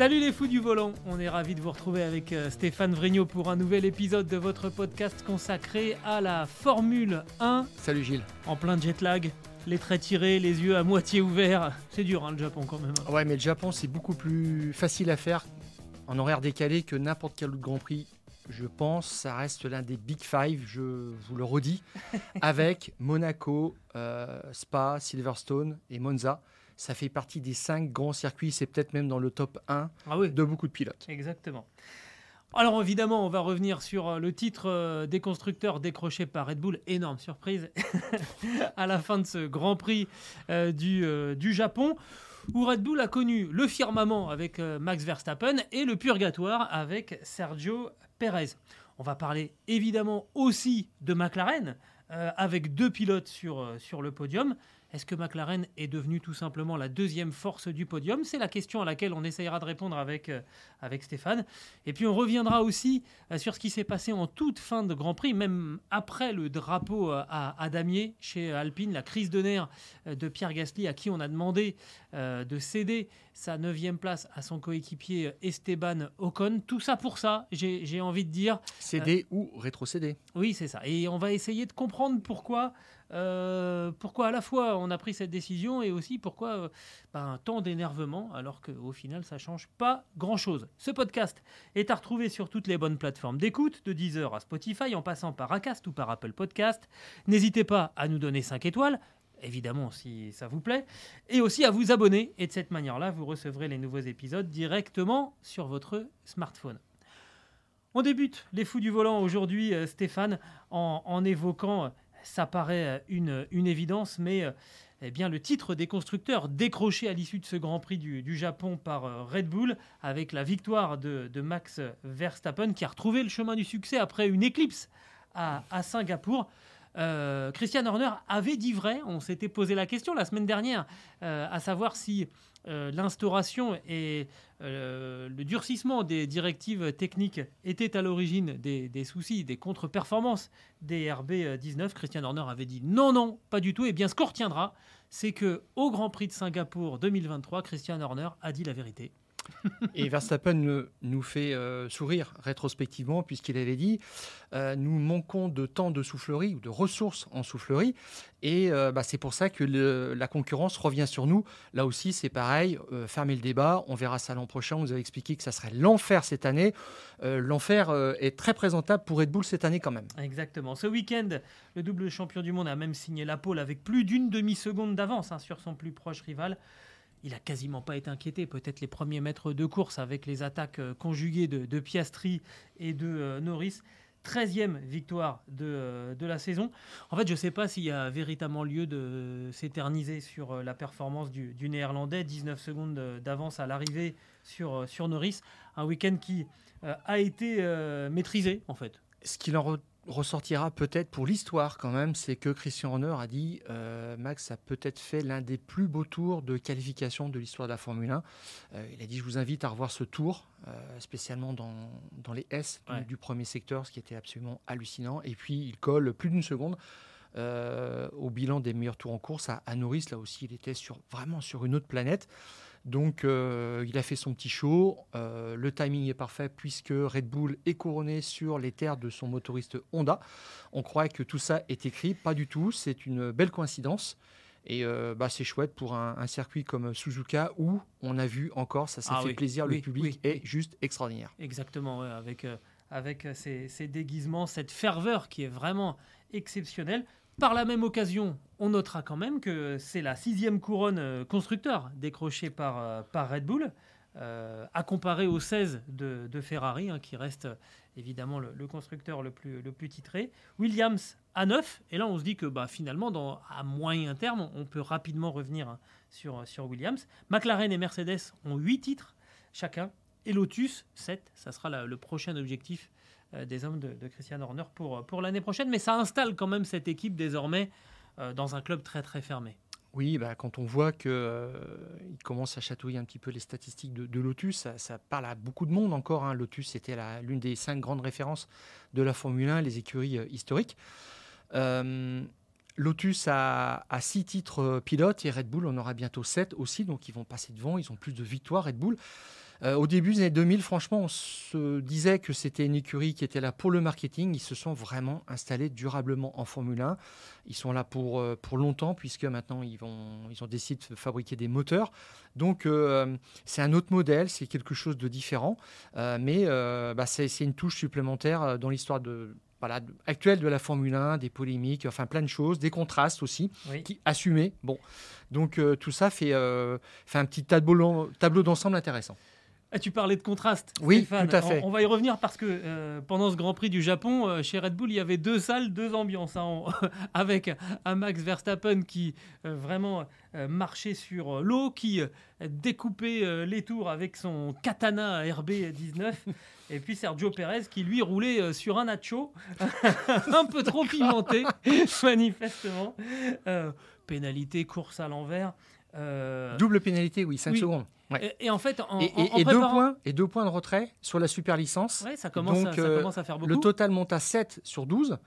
Salut les fous du volant, on est ravis de vous retrouver avec euh, Stéphane Vrignot pour un nouvel épisode de votre podcast consacré à la Formule 1 Salut Gilles. en plein jet lag, les traits tirés, les yeux à moitié ouverts. C'est dur hein, le Japon quand même. Ouais, mais le Japon, c'est beaucoup plus facile à faire en horaire décalé que n'importe quel autre Grand Prix. Je pense, ça reste l'un des Big Five, je vous le redis, avec Monaco, euh, Spa, Silverstone et Monza. Ça fait partie des cinq grands circuits, c'est peut-être même dans le top 1 Ah oui, de beaucoup de pilotes. exactement. Alors évidemment, on va revenir sur euh, le titre euh, des constructeurs décroché par Red Bull. Énorme surprise à la fin de ce Grand Prix euh, du, euh, du Japon, où Red Bull a connu le firmament avec euh, Max Verstappen et le purgatoire avec Sergio Perez. On va parler évidemment aussi de McLaren, avec deux pilotes sur, sur le podium. Est-ce que McLaren est devenu tout simplement la deuxième force du podium? C'est la question à laquelle on essayera de répondre avec, euh, avec Stéphane. Et puis on reviendra aussi euh, sur ce qui s'est passé en toute fin de Grand Prix, même après le drapeau euh, à, à damier chez Alpine, la crise de nerfs de Pierre Gasly, à qui on a demandé de céder sa neuvième place à son coéquipier Esteban Ocon. Tout ça pour ça, j'ai j'ai envie de dire. CD ou rétrocédé. Oui, c'est ça. Et on va essayer de comprendre pourquoi, euh, pourquoi à la fois on a pris cette décision et aussi pourquoi euh, ben, tant d'énervement alors qu'au final ça change pas grand-chose. Ce podcast est à retrouver sur toutes les bonnes plateformes d'écoute, de Deezer à Spotify en passant par Acast ou par Apple Podcast. N'hésitez pas à nous donner 5 étoiles. Évidemment, si ça vous plaît, et aussi à vous abonner. Et de cette manière-là, vous recevrez les nouveaux épisodes directement sur votre smartphone. On débute les fous du volant aujourd'hui, euh, Stéphane, en, évoquant, ça paraît euh, une, une évidence, mais euh, eh bien, le titre des constructeurs décroché à l'issue de ce Grand Prix du, du Japon par euh, Red Bull, avec la victoire de, de Max Verstappen, qui a retrouvé le chemin du succès après une éclipse à, à Singapour. Christian Horner avait dit vrai, on s'était posé la question la semaine dernière, à savoir si euh, l'instauration et euh, le durcissement des directives techniques étaient à l'origine des, des soucis, des contre-performances des RB19. Christian Horner avait dit non, non, pas du tout. Et bien ce qu'on retiendra, c'est que au Grand Prix de Singapour 2023, Christian Horner a dit la vérité. Et Verstappen nous fait euh, sourire rétrospectivement, puisqu'il avait dit euh, Nous manquons de temps de soufflerie ou de ressources en soufflerie. Et euh, bah, c'est pour ça que la concurrence revient sur nous. Là aussi, c'est pareil. fermez le débat. On verra ça l'an prochain. On vous avez expliqué que ça serait l'enfer cette année. L'enfer est très présentable pour Red Bull cette année quand même. Exactement. Ce week-end, le double champion du monde a même signé la pole avec plus d'une demi-seconde d'avance hein, sur son plus proche rival. Il a quasiment pas été inquiété. Peut-être les premiers mètres de course avec les attaques euh, conjuguées de, Piastri et de euh, Norris. 13e victoire de, euh, de la saison. En fait, je ne sais pas s'il y a véritablement lieu de s'éterniser sur la performance du, du Néerlandais. 19 secondes d'avance à l'arrivée sur, sur Norris. Un week-end qui a été maîtrisé, en fait. Ce qu'il en ressortira peut-être pour l'histoire quand même, c'est que Christian Horner a dit euh, Max a peut-être fait l'un des plus beaux tours de qualification de l'histoire de la Formule 1. Euh, il a dit je vous invite à revoir ce tour, euh, spécialement dans, dans les S du, Ouais. du premier secteur, ce qui était absolument hallucinant. Et puis il colle plus d'une seconde. au bilan des meilleurs tours en course à, à Norris, là aussi, il était sur, vraiment sur une autre planète. Donc, euh, il a fait son petit show. Euh, le timing est parfait puisque Red Bull est couronné sur les terres de son motoriste Honda. On croit que tout ça est écrit. Pas du tout. C'est une belle coïncidence. Et euh, bah, c'est chouette pour un, un circuit comme Suzuka où on a vu encore, ça s'est Ah fait oui, plaisir, oui, le public oui, est juste extraordinaire. Exactement, ouais, avec, avec ces, ces déguisements, cette ferveur qui est vraiment exceptionnelle. Par la même occasion, on notera quand même que c'est la sixième couronne euh, constructeur décrochée par, euh, Red Bull, euh, à comparer aux 16 de, Ferrari, hein, qui reste évidemment le, constructeur le plus, titré. Williams à 9. Et là, on se dit que bah, finalement, à moyen terme, on peut rapidement revenir hein, sur, Williams. McLaren et Mercedes ont 8 titres chacun. Et Lotus, 7. Ça sera le prochain objectif des hommes de, Christian Horner pour, pour l'année prochaine. Mais ça installe quand même cette équipe désormais euh, dans un club très très fermé. Oui, bah, quand on voit qu'il euh, commence à chatouiller un petit peu les statistiques de, Lotus, ça, parle à beaucoup de monde encore. Hein. Lotus, c'était l'une des cinq grandes références de la Formule 1, les écuries euh, historiques. Euh, Lotus a, a, six titres pilotes et Red Bull en aura bientôt sept aussi, donc ils vont passer devant, ils ont plus de victoires Red Bull. Euh, au début des années 2000, franchement, on se disait que c'était une écurie qui était là pour le marketing. Ils se sont vraiment installés durablement en Formule 1. Ils sont là pour, euh, pour longtemps, puisque maintenant, ils, vont, ils ont décidé de fabriquer des moteurs. Donc, euh, c'est un autre modèle, c'est quelque chose de différent. mais bah, c'est une touche supplémentaire dans l'histoire de, voilà, actuelle de la Formule 1, des polémiques, enfin plein de choses, des contrastes aussi, qui assumés. Bon, donc tout ça fait, fait un petit tableau, tableau d'ensemble intéressant. Ah, tu parlais de contraste. Oui, tout à fait. On, va y revenir parce que euh, pendant ce Grand Prix du Japon, euh, chez Red Bull, il y avait deux salles, deux ambiances, hein, avec un Max Verstappen qui euh, vraiment marchait sur l'eau, qui découpait les tours avec son katana RB19, et puis Sergio Perez qui lui roulait sur un nacho, un peu trop pimenté, manifestement. pénalité, course à l'envers. Double pénalité, oui, 5 secondes. Et, en fait, en, et, deux points, et deux points de retrait sur la super licence. ça, commence, Donc, ça euh, commence à faire beaucoup. Le total monte à 7 sur 12.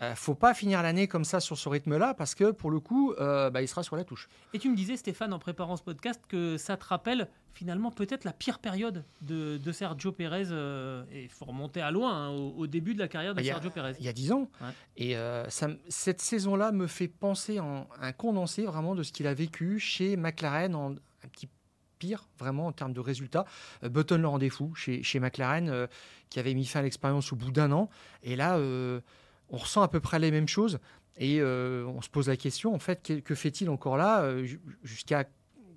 Ne euh, faut pas finir l'année comme ça sur ce rythme-là parce que pour le coup, euh, bah, il sera sur la touche. Et tu me disais, Stéphane, en préparant ce podcast, que ça te rappelle finalement peut-être la pire période de, Sergio Pérez. et il faut remonter à loin, hein, au, début de la carrière de Sergio Pérez. Il y a 10 ans. Et ça, cette saison-là me fait penser en un condensé vraiment de ce qu'il a vécu chez McLaren en un petit pire, vraiment, en termes de résultats. Euh, Button le rendait fou chez, chez McLaren, euh, qui avait mis fin à l'expérience au bout d'un an. Et là, euh, on ressent à peu près les mêmes choses. Et on se pose la question, en fait, que, fait-il encore là Jusqu'à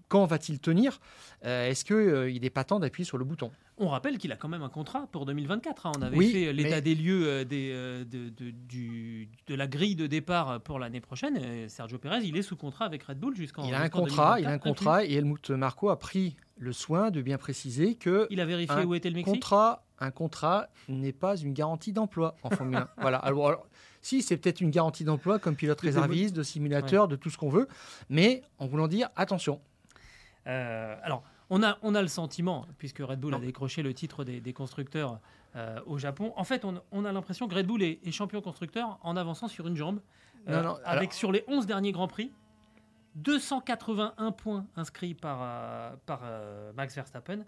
quand va-t-il tenir? Est-ce qu'il n'est pas temps d'appuyer sur le bouton? On rappelle qu'il a quand même un contrat pour 2024. Hein. On avait fait l'état des lieux euh, des, euh, de, de, la grille de départ pour l'année prochaine. Sergio Pérez, il est sous contrat avec Red Bull jusqu'en. Il a un contrat, il a un contrat, et Helmut Marco a pris le soin de bien préciser que. Il a vérifié où était le Mexique. Contrat, un contrat n'est pas une garantie d'emploi en Formule 1. voilà. Alors, si, c'est peut-être une garantie d'emploi comme pilote réserviste, de simulateur, de tout ce qu'on veut, mais en voulant dire attention. Euh, alors. On a, on a le sentiment, puisque Red Bull a décroché le titre des, constructeurs euh, au Japon, en fait, on, a l'impression que Red Bull est, champion constructeur en avançant sur une jambe, euh, avec sur les 11 derniers Grands Prix, 281 points inscrits par, euh, par Max Verstappen,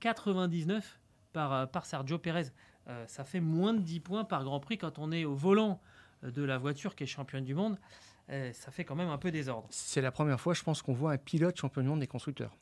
99 par, par Sergio Perez. ça fait moins de 10 points par Grand Prix quand on est au volant de la voiture qui est championne du monde. ça fait quand même un peu désordre. C'est la première fois, je pense, qu'on voit un pilote champion du monde des constructeurs.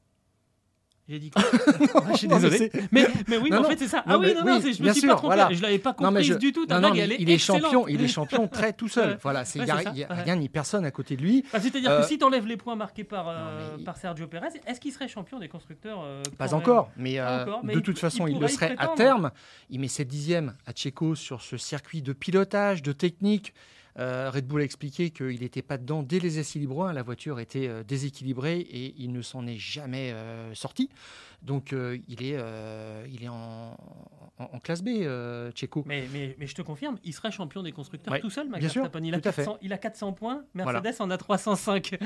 J'ai dit quoi Je suis désolé. Mais, mais, oui, en fait, c'est ça. ah oui, non, non, je me suis sûr, pas trompé. Voilà. Je l'avais pas compris du tout. Non, il, est champion, il est champion très tout seul. voilà, il n'y a, rien ni personne à côté de lui. C'est-à-dire que euh, si tu enlèves les points marqués par, euh, par Sergio Pérez, est-ce qu'il serait champion des constructeurs euh, Pas encore, mais, de toute façon, il le serait à terme. Il met 7 dixièmes à Checo sur ce circuit de pilotage, de technique. Euh, Red Bull a expliqué qu'il n'était pas dedans dès les essais libres La voiture était euh, déséquilibrée et il ne s'en est jamais euh, sorti. Donc il est, il est en, en, classe B, euh, Mais, mais, mais, je te confirme, il serait champion des constructeurs tout seul, Max Verstappen. Il, a 400, il a 400 points, Mercedes en a 305.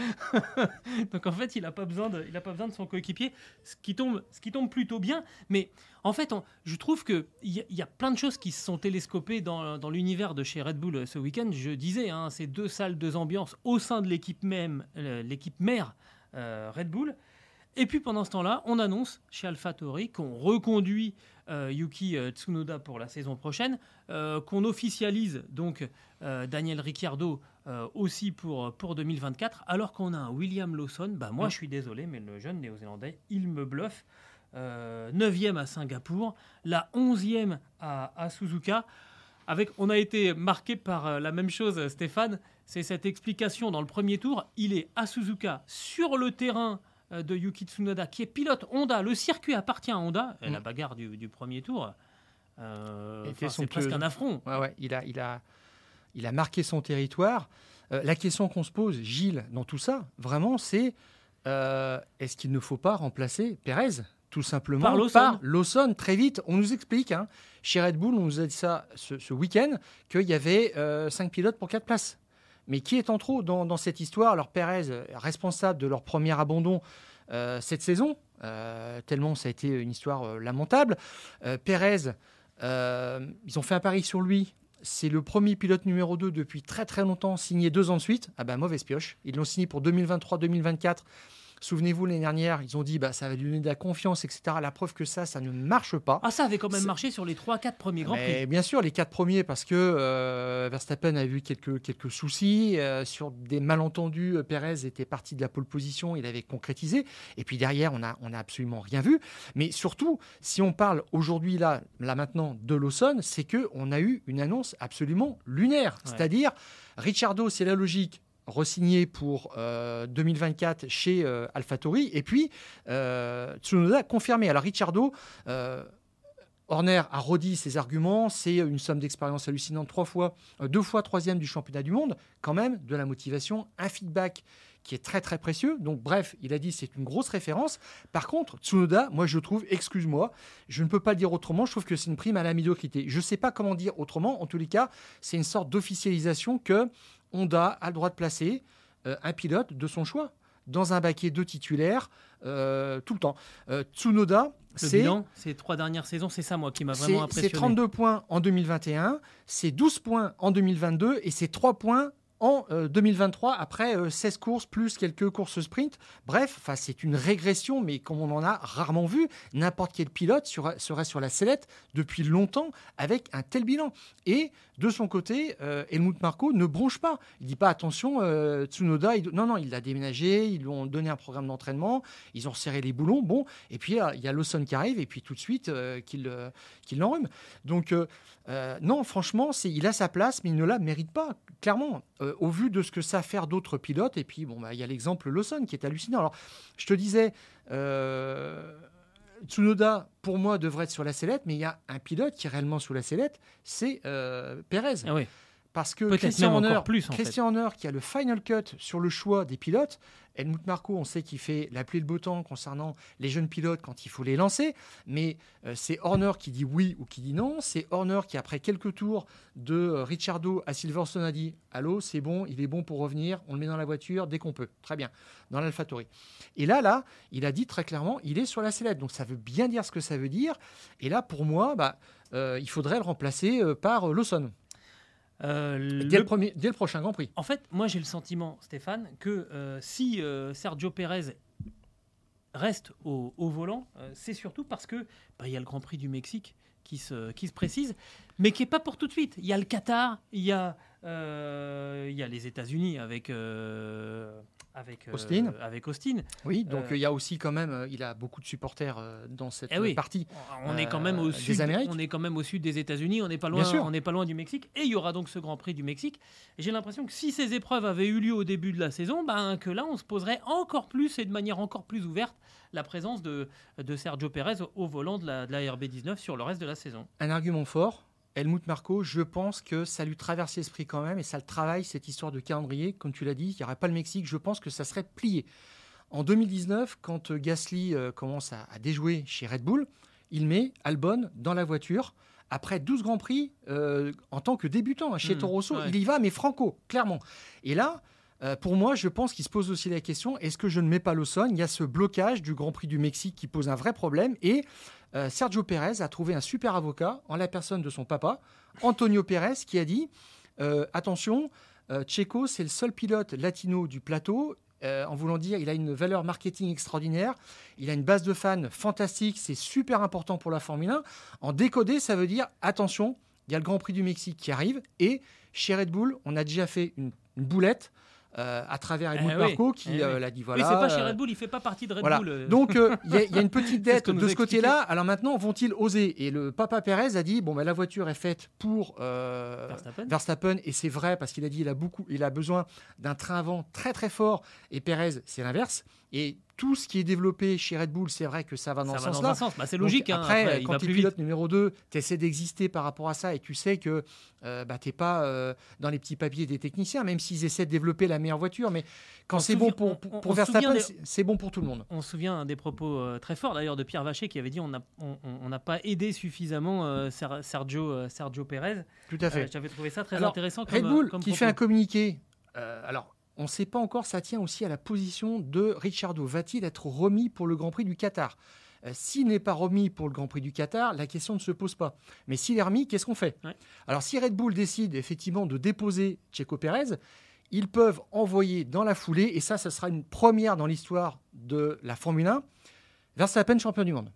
Donc en fait, il n'a pas, besoin de, il pas besoin de son coéquipier, ce qui, tombe, ce qui tombe plutôt bien. Mais en fait, je trouve qu'il y, y, a plein de choses qui se sont télescopées dans, dans l'univers de chez Red Bull euh, ce week-end. Je disais, hein, c'est deux salles, deux ambiances au sein de l'équipe même, euh, l'équipe mère Red Bull. Et puis pendant ce temps-là, on annonce chez AlphaTauri qu'on reconduit euh, Yuki euh, Tsunoda pour la saison prochaine, euh, qu'on officialise donc Daniel Ricciardo aussi pour, pour 2024, alors qu'on a un William Lawson. Bah, moi, je suis désolé, mais le jeune néo-zélandais, il me bluffe. 9e à Singapour, la 11e à, à Suzuka. Avec, on a été marqué par la même chose, Stéphane. C'est cette explication dans le premier tour. Il est à Suzuka sur le terrain de Yuki Tsunoda, qui est pilote Honda. Le circuit appartient à Honda. Et la mm. bagarre du, premier tour, euh, c'est presque un affront. Ouais, ouais, il a, il a, il a marqué son territoire. Euh, la question qu'on se pose, Gilles, dans tout ça, vraiment, c'est euh, est-ce qu'il ne faut pas remplacer Pérez tout simplement par Lawson. très vite. On nous explique, hein, chez Red Bull, on nous a dit ça ce, week-end, qu'il y avait euh, cinq pilotes pour quatre places. Mais qui est en trop dans, cette histoire? Alors Pérez, responsable de leur premier abandon cette saison, tellement ça a été une histoire lamentable. Pérez, ils ont fait un pari sur lui c'est le premier pilote numéro 2 depuis très très longtemps, signé deux ans de suite. Ah ben, mauvaise pioche. Ils l'ont signé pour 2023-2024. Souvenez-vous, l'année dernière, ils ont dit bah ça va lui donner de la confiance, etc. La preuve que ça, ça ne marche pas. Ah, ça avait quand même marché sur les 3-4 premiers Grands Prix. Bien sûr, les 4 premiers, parce que euh, Verstappen a eu quelques, quelques soucis. Euh, sur des malentendus, euh, Perez était parti de la pole position, il avait concrétisé. Et puis derrière, on n'a on a absolument rien vu. Mais surtout, si on parle aujourd'hui, là, là maintenant, de Lawson, c'est qu'on a eu une annonce absolument lunaire. C'est-à-dire, Ricciardo, c'est la logique, resigné pour 2024 euh, chez euh, AlphaTauri. Et puis, euh, Tsunoda confirmé. Alors, Ricciardo, Horner a redit ses arguments. C'est une somme d'expérience hallucinante. Trois fois, deux fois troisième du championnat du monde. Quand même, de la motivation, un feedback qui est très très précieux. Donc bref, il a dit c'est une grosse référence. Par contre, Tsunoda, moi je trouve, excuse-moi, je ne peux pas dire autrement, je trouve que c'est une prime à la médiocrité. Je ne sais pas comment dire autrement, en tous les cas, c'est une sorte d'officialisation que Honda a le droit de placer euh, un pilote de son choix dans un baquet de titulaires euh, tout le temps. Euh, Tsunoda, c'est. ces trois dernières saisons, c'est ça, moi, qui m'a vraiment impressionné. C'est 32 points en 2021, c'est 12 points en 2022 et c'est 3 points en 2023 euh, après 16 euh, courses plus quelques courses sprint. Bref, c'est une régression, mais comme on en a rarement vu, n'importe quel pilote serait sur la sellette depuis longtemps avec un tel bilan. Et de son côté, euh, Helmut Marko ne bronche pas. Il dit pas attention, Tsunoda, non, non, il l'a déménagé, ils lui ont donné un programme d'entraînement, ils ont resserré les boulons, bon, et puis il y a Lawson qui arrive, et puis tout de suite qu'il qu'il l'enrhume. Donc, non, franchement, il a sa place, mais il ne la mérite pas, clairement. Euh, au vu de ce que ça faire d'autres pilotes. Et puis, bon, bah, il y a l'exemple Lawson qui est hallucinant. Alors, je te disais, euh, Tsunoda, pour moi, devrait être sur la sellette, mais il y a un pilote qui est réellement sous la sellette, c'est euh, Perez. Ah. Parce que Christian Horner, Christian Horner, qui a le final cut sur le choix des pilotes, Helmut Marko, on sait qu'il fait la pluie le beau temps concernant les jeunes pilotes quand il faut les lancer, mais euh, c'est Horner qui dit oui ou qui dit non. C'est Horner qui, après quelques tours de euh, Ricciardo à Silverstone, a dit Allô, c'est bon, il est bon pour revenir, on le met dans la voiture dès qu'on peut. Très bien, dans l'AlphaTauri. Et là, là, il a dit très clairement il est sur la sellette. Donc ça veut bien dire ce que ça veut dire. Et là, pour moi, bah, euh, il faudrait le remplacer par Lawson. Euh, dès, le... premier, dès, le prochain Grand Prix. En fait, moi j'ai le sentiment, Stéphane, que euh, si euh, Sergio Pérez reste au, volant, c'est surtout parce que bah, il y a le Grand Prix du Mexique qui se, qui se précise, mais qui n'est pas pour tout de suite. Il y a le Qatar, il y a, il y a les États-Unis avec avec euh, Austin. avec Austin. Oui, donc euh, il y a aussi quand même, euh, il a beaucoup de supporters dans cette eh partie. On est quand même au sud. Amériques. On est quand même au sud des États-Unis. On n'est pas loin. On n'est pas loin du Mexique. Et il y aura donc ce Grand Prix du Mexique. J'ai l'impression que si ces épreuves avaient eu lieu au début de la saison, ben que là on se poserait encore plus et de manière encore plus ouverte la présence de, de Sergio Pérez au volant de la, de la RB19 sur le reste de la saison. Un argument fort Helmut Marco, je pense que ça lui traverse l'esprit quand même et ça le travaille, cette histoire de calendrier. Comme tu l'as dit, il n'y aurait pas le Mexique, je pense que ça serait plié. En 2019, quand euh, Gasly euh, commence à, déjouer chez Red Bull, il met Albon dans la voiture. Après 12 Grands Prix, euh, en tant que débutant hein, chez mmh, Toro Rosso, il y va, mais franco, clairement. Et là, pour moi, je pense qu'il se pose aussi la question est-ce que je ne mets pas Lawson Il y a ce blocage du Grand Prix du Mexique qui pose un vrai problème. Et euh, Sergio Pérez a trouvé un super avocat en la personne de son papa, Antonio Pérez, qui a dit euh, attention, euh, Checo, c'est le seul pilote latino du plateau. en voulant dire, il a une valeur marketing extraordinaire, il a une base de fans fantastique, c'est super important pour la Formule 1. En décodé, ça veut dire attention, il y a le Grand Prix du Mexique qui arrive et chez Red Bull, on a déjà fait une boulette euh, à travers Helmut eh Marko qui eh euh, l'a dit voilà. Oui, c'est pas chez euh, Red Bull, il fait pas partie de Red Bull. Donc il y, a une petite dette de ce côté-là. Alors maintenant, vont-ils oser? Et le papa Perez a dit bon, ben, la voiture est faite pour Verstappen. Verstappen. et c'est vrai parce qu'il a dit il a beaucoup, il a besoin d'un train avant très très fort. Et Perez, c'est l'inverse. Et tout ce qui est développé chez Red Bull, c'est vrai que ça va dans Ça ce va dans sens-là. sens. Bah, c'est Donc, logique. hein. Après, Après, il quand tu es pilote vite. numéro 2, tu essaies d'exister par rapport à ça et tu sais que euh, bah, tu n'es pas euh, dans les petits papiers des techniciens, même s'ils essaient de développer la meilleure voiture. Mais quand c'est bon pour, pour, on- pour on se Verstappen, des- c'est- bon pour tout le monde. On se souvient des propos euh, très forts d'ailleurs de Pierre Vacher qui avait dit on n'a on, on- pas aidé suffisamment euh, Ser- Sergio, Sergio Pérez. Tout à fait. J'avais trouvé ça très Alors, intéressant. Red Bull comme qui propos. fait un communiqué. alors, on ne sait pas encore, ça tient aussi à la position de Ricciardo. Va-t-il être remis pour le Grand Prix du Qatar? Euh, S'il n'est pas remis pour le Grand Prix du Qatar, la question ne se pose pas. Mais s'il est remis, qu'est-ce qu'on fait? Ouais. Alors, si Red Bull décide effectivement de déposer Checo Pérez, ils peuvent envoyer dans la foulée, et ça, ça sera une première dans l'histoire de la Formule 1, Verstappen champion du monde.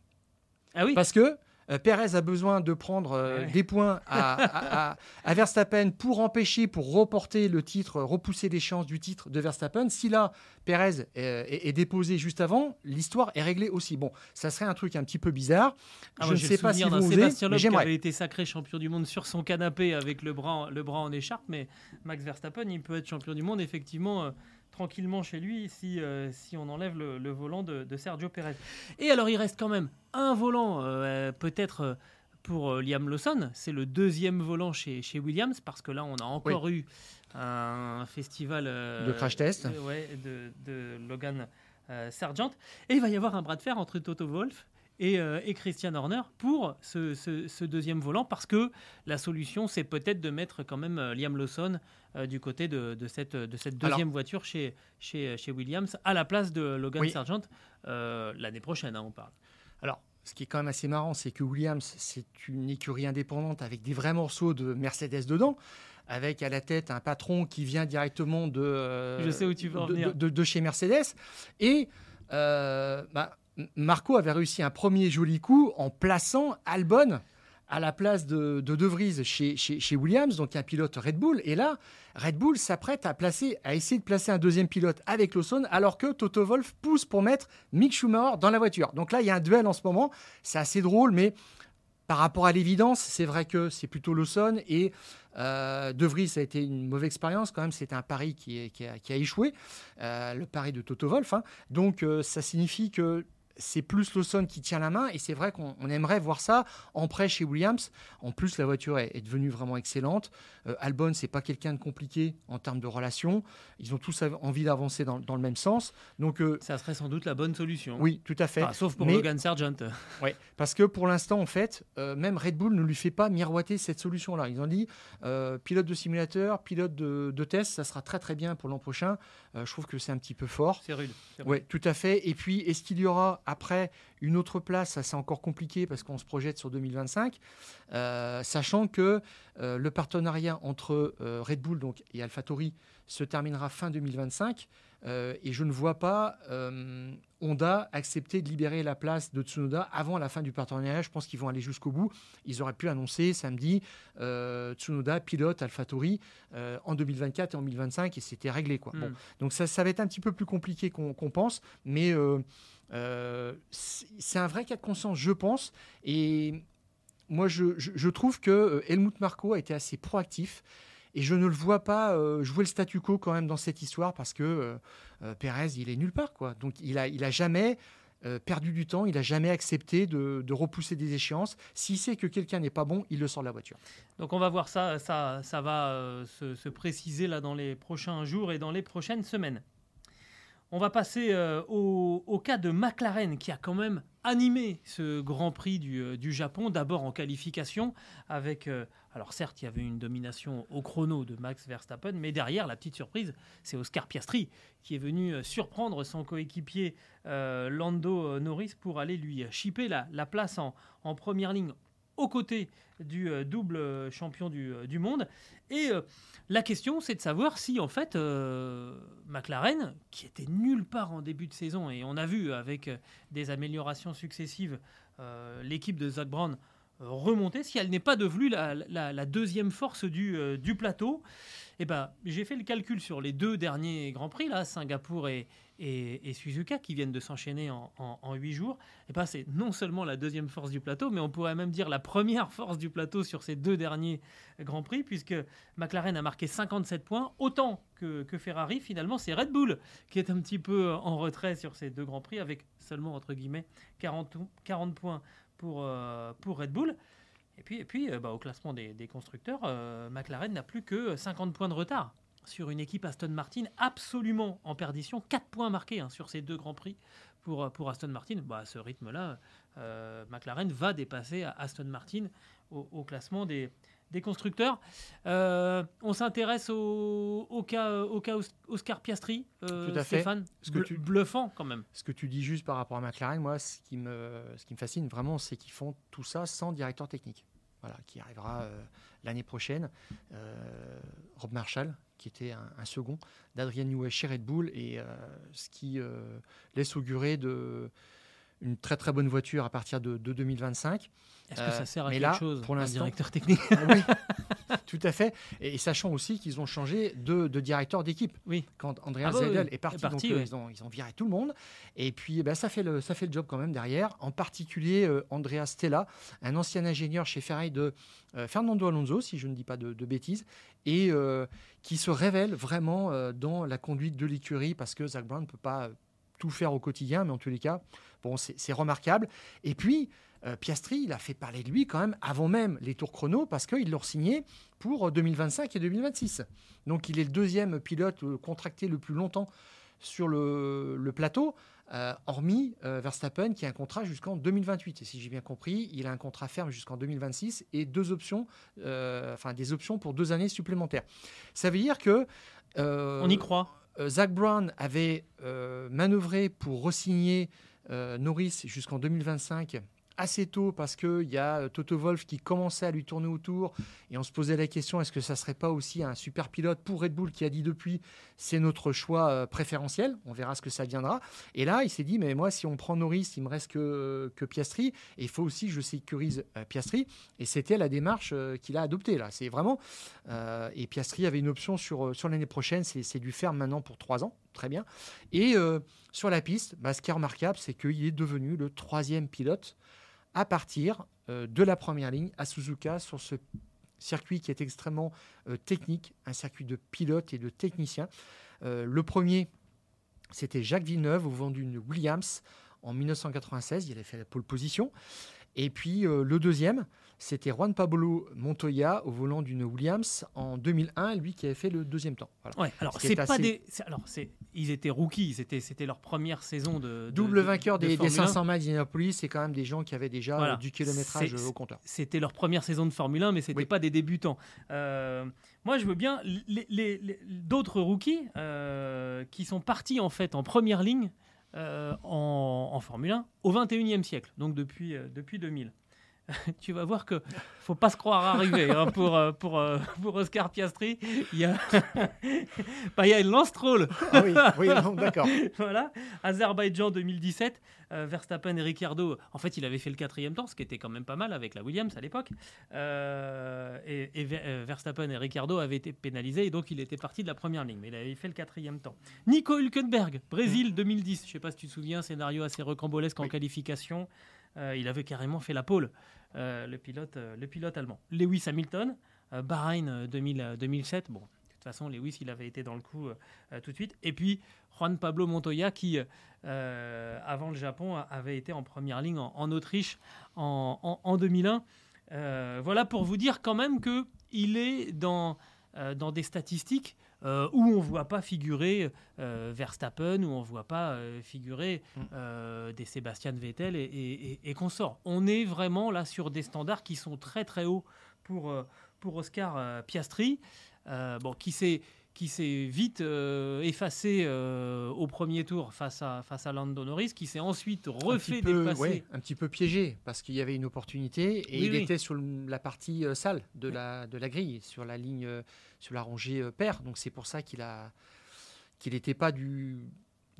Ah oui. Parce que euh, Perez a besoin de prendre euh, Ouais, des points à, à- à- à Verstappen pour empêcher, pour reporter le titre, repousser les chances du titre de Verstappen. Si là, Perez euh, est, est déposé juste avant, l'histoire est réglée aussi. Bon, ça serait un truc un petit peu bizarre. Ah, Je ne sais pas si vous osez, Sébastien mais Loeb qui j'aimerais. avait été sacré champion du monde sur son canapé avec le bras, le bras en écharpe, mais Max Verstappen, il peut être champion du monde effectivement euh, tranquillement chez lui si, euh, si on enlève le, le volant de, de Sergio Pérez. Et alors il reste quand même un volant euh, peut-être euh, pour Liam Lawson, c'est le deuxième volant chez, chez Williams parce que là on a encore eu un festival De crash test. de, ouais, de, de Logan Sargent et il va y avoir un bras de fer entre Toto Wolff et, euh, et Christian Horner pour ce, ce- ce deuxième volant parce que la solution c'est peut-être de mettre quand même euh, Liam Lawson euh, du côté de, de cette, de cette Alors- deuxième voiture chez, chez, chez Williams à la place de Logan Oui. Sargent euh, l'année prochaine hein, on parle. Alors, ce qui est quand même assez marrant, c'est que Williams, c'est une écurie indépendante avec des vrais morceaux de Mercedes dedans, avec à la tête un patron qui vient directement de, euh, Je sais où tu veux en de, venir. de- de chez Mercedes. Et euh, bah, Marco avait réussi un premier joli coup en plaçant Albon à la place de De, Vries chez, Williams, donc un pilote Red Bull. Et là, Red Bull s'apprête à, à essayer de placer un deuxième pilote avec Lawson, alors que Toto Wolff pousse pour mettre Mick Schumacher dans la voiture. Donc là, il y a un duel en ce moment. C'est assez drôle, mais par rapport à l'évidence, c'est vrai que c'est plutôt Lawson. Et euh, De Vries, ça a été une mauvaise expérience quand même. C'était un pari qui, a, échoué, euh, le pari de Toto Wolff. hein. Donc euh, ça signifie que c'est plus Lawson qui tient la main et c'est vrai qu'on on aimerait voir ça en prêt chez Williams. En plus, la voiture est, est devenue vraiment excellente. Euh, Albon, c'est pas quelqu'un de compliqué en termes de relations. Ils ont tous envie d'avancer dans, dans le même sens. Donc euh, Ça serait sans doute la bonne solution. oui, tout à fait. Enfin, sauf pour Mais- Logan Sargent. Ouais, parce que pour l'instant, en fait, euh, même Red Bull ne lui fait pas miroiter cette solution-là. Ils ont dit euh, pilote de simulateur, pilote de, de test, ça sera très très bien pour l'an prochain. Je trouve que c'est un petit peu fort. C'est rude. c'est rude. Oui, tout à fait. Et puis, est-ce qu'il y aura après une autre place Ça, c'est encore compliqué parce qu'on se projette sur 2025, euh, sachant que euh, le partenariat entre euh, Red Bull donc, et AlphaTauri se terminera fin 2025. euh, et je ne vois pas Honda accepter de libérer la place de Tsunoda avant la fin du partenariat. Je pense qu'ils vont aller jusqu'au bout. Ils auraient pu annoncer samedi Tsunoda pilote AlphaTauri en 2024 et en 2025 et c'était réglé. Quoi. Bon, Hmm. donc ça, ça va être un petit peu plus compliqué qu'on qu'on pense, mais euh, c'est un vrai cas de conscience, je pense. Et moi, je, trouve que euh, Helmut Marko a été assez proactif. Et je ne le vois pas euh, jouer le statu quo quand même dans cette histoire parce que Pérez, il est nulle part. Quoi. Donc il a, il a jamais perdu du temps, il a jamais accepté de, repousser des échéances. S'il sait que quelqu'un n'est pas bon, il le sort de la voiture. Donc on va voir ça, ça, ça va se, se préciser là dans les prochains jours et dans les prochaines semaines. On va passer euh, au, cas de McLaren qui a quand même animé ce Grand Prix du, euh, Japon, d'abord en qualification avec, euh, alors certes il y avait une domination au chrono de Max Verstappen, mais derrière la petite surprise c'est Oscar Piastri qui est venu surprendre son coéquipier Lando Norris pour aller lui chipper la, la place en première ligne aux côtés du euh, double champion du, euh, monde. Et euh, la question, c'est de savoir si, en fait, McLaren, qui était nulle part en début de saison, et on a vu avec des améliorations successives, l'équipe de Zach Brown remonter, si elle n'est pas devenue la, deuxième force du plateau. Eh ben, j'ai fait le calcul sur les deux derniers Grands Prix, là, Singapour et, et, Suzuka, qui viennent de s'enchaîner en, huit jours. Et ben, c'est non seulement la deuxième force du plateau, mais on pourrait même dire la première force du plateau sur ces deux derniers Grands Prix, puisque McLaren a marqué 57 points, autant que, Ferrari. Finalement, c'est Red Bull qui est un petit peu en retrait sur ces deux Grands Prix, avec seulement, entre guillemets, 40, 40 points pour, euh, pour Red Bull. Et puis, et euh, bah, au classement des, constructeurs, euh, McLaren n'a plus que 50 points de retard sur une équipe Aston Martin absolument en perdition. 4 points marqués hein, sur ces deux grands prix pour, pour Aston Martin. Bah, à ce rythme-là, euh, McLaren va dépasser Aston Martin au, classement des, des constructeurs. on s'intéresse au, cas, au cas Oscar Piastri, Tout à Stéphane, fait. Ce que tu, bluffant quand même. Ce que tu dis juste par rapport à McLaren, moi, ce qui me, ce qui me fascine vraiment, c'est qu'ils font tout ça sans directeur technique voilà, qui arrivera euh, l'année prochaine. Euh, Rob Marshall, qui était un, second d'Adrian Newey chez Red Bull, et euh, ce qui laisse augurer de, une très très bonne voiture à partir de, 2025. Est-ce que ça sert à quelque chose, pour un directeur technique Oui, tout à fait. Et, sachant aussi qu'ils ont changé de, directeur d'équipe. Oui. Quand Andrea ah bah est parti, donc, ils, ont, ils, ont, viré tout le monde. Et puis, eh ben, ça, fait le, ça fait le job quand même derrière. En particulier, euh, Andrea Stella, un ancien ingénieur chez Ferrari de euh, Fernando Alonso, si je ne dis pas de, bêtises, et euh, qui se révèle vraiment dans la conduite de l'écurie parce que Zach Brown ne peut pas tout faire au quotidien, mais en tous les cas, bon, c'est remarquable. Et puis, euh, Piastri, il a fait parler de lui quand même avant même les tours chrono parce qu'il l'a signé pour 2025 et 2026. Donc il est le deuxième pilote euh, contracté le plus longtemps sur le, plateau, euh, hormis Verstappen qui a un contrat jusqu'en 2028. Et si j'ai bien compris, il a un contrat ferme jusqu'en 2026 et deux options, enfin des options pour deux années supplémentaires. Ça veut dire que on y croit. Zach Brown avait manœuvré pour resigner Norris jusqu'en 2025 assez tôt parce qu'il y a euh, Toto Wolf qui commençait à lui tourner autour et on se posait la question est-ce que ça serait pas aussi un super pilote pour Red Bull qui a dit depuis c'est notre choix euh, préférentiel, on verra ce que ça viendra. Et là, il s'est dit mais moi si on prend Norris, il me reste que, que Piastri et il faut aussi que je sécurise euh, Piastri et c'était la démarche qu'il a adoptée là. C'est vraiment et Piastri avait une option sur, sur l'année prochaine, c'est du faire maintenant pour trois ans, très bien. Et sur la piste, bah, ce qui est remarquable, c'est qu'il est devenu le troisième pilote à partir euh, de la première ligne à Suzuka sur ce circuit qui est extrêmement euh, technique, un circuit de pilotes et de techniciens. Euh, le premier, c'était Jacques Villeneuve au vent d'une Williams en 1996, il avait fait la pole position. Et puis le deuxième, c'était Juan Pablo Montoya au volant d'une Williams en 2001, lui qui avait fait le deuxième temps. Ouais, alors c'est pas des, alors c'est, ils étaient rookies, c'était c'était leur première saison de, double vainqueur des, 500 miles d'Indianapolis, c'est quand même des gens qui avaient déjà du kilométrage au compteur. C'était leur première saison de Formule 1, mais c'était pas des débutants. Euh, moi, je veux bien les, d'autres rookies euh, qui sont partis en fait en première ligne euh, en, en, Formule 1 au 21e siècle, donc depuis depuis 2000. tu vas voir que faut pas se croire arriver hein, pour, euh, pour, euh, pour Oscar Piastri. Il y a, bah, il y a Lance Troll. Ah oui, oui d'accord. voilà, Azerbaïdjan 2017. Euh, Verstappen et Ricciardo, en fait, il avait fait le quatrième temps, ce qui était quand même pas mal avec la Williams à l'époque. et, et Verstappen et Ricciardo avaient été pénalisés, et donc il était parti de la première ligne, mais il avait fait le quatrième temps. Nico Hülkenberg, Brésil 2010. Je sais pas si tu te souviens, scénario assez recambolesque en qualification. Euh, il avait carrément fait la pole, le, pilote, euh, le pilote allemand. Lewis Hamilton, Bahreïn 2007. Bon, de toute façon, Lewis, il avait été dans le coup tout de suite. Et puis, Juan Pablo Montoya, qui, avant le Japon, avait été en première ligne en, Autriche en, en 2001. voilà pour vous dire quand même qu'il est dans, dans des statistiques euh, où on ne voit pas figurer euh, Verstappen, où on ne voit pas euh, figurer mm. des Sébastien Vettel et, et, consorts. On est vraiment là sur des standards qui sont très très hauts pour, pour Oscar Piastri, bon, qui s'est qui s'est vite effacé au premier tour face à, face à Lando Norris, qui s'est ensuite refait un dépasser. un petit peu piégé, parce qu'il y avait une opportunité et il était sur la partie sale de, la, de la grille, sur la ligne sur la rangée euh, paire. Donc c'est pour ça qu'il a qu'il n'était pas du,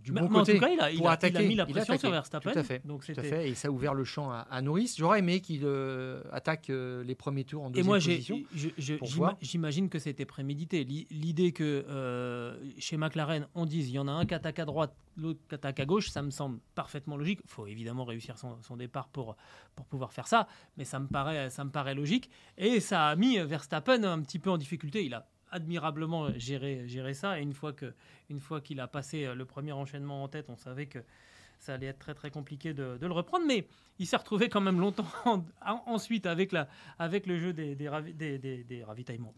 du bon mais en côté tout cas, il a, il pour a- il a attaquer. mis la pression sur. Verstappen. Tout à fait. Donc Tout à c'était- fait, et ça a ouvert le champ à, à Norris. J'aurais aimé qu'il euh, attaque euh, les premiers tours en Et deuxième moi, j'ai- position. j'imagine que c'était prémédité. L'i- L'idée que euh, chez McLaren, on dise il y en a un qui attaque à droite, l'autre qui attaque à gauche, ça me semble parfaitement logique. Il faut évidemment réussir son, son départ pour, pour pouvoir faire ça, mais ça me, paraît, ça me paraît logique. Et ça a mis Verstappen un petit peu en difficulté. Il a admirablement géré, géré ça. Et une fois que- une fois qu'il a passé le premier enchaînement en tête, on savait que ça allait être très très compliqué de, le reprendre, mais il s'est retrouvé quand même longtemps en- en- ensuite avec, la, avec le jeu des, des, ravi- des- des- des ravitaillements,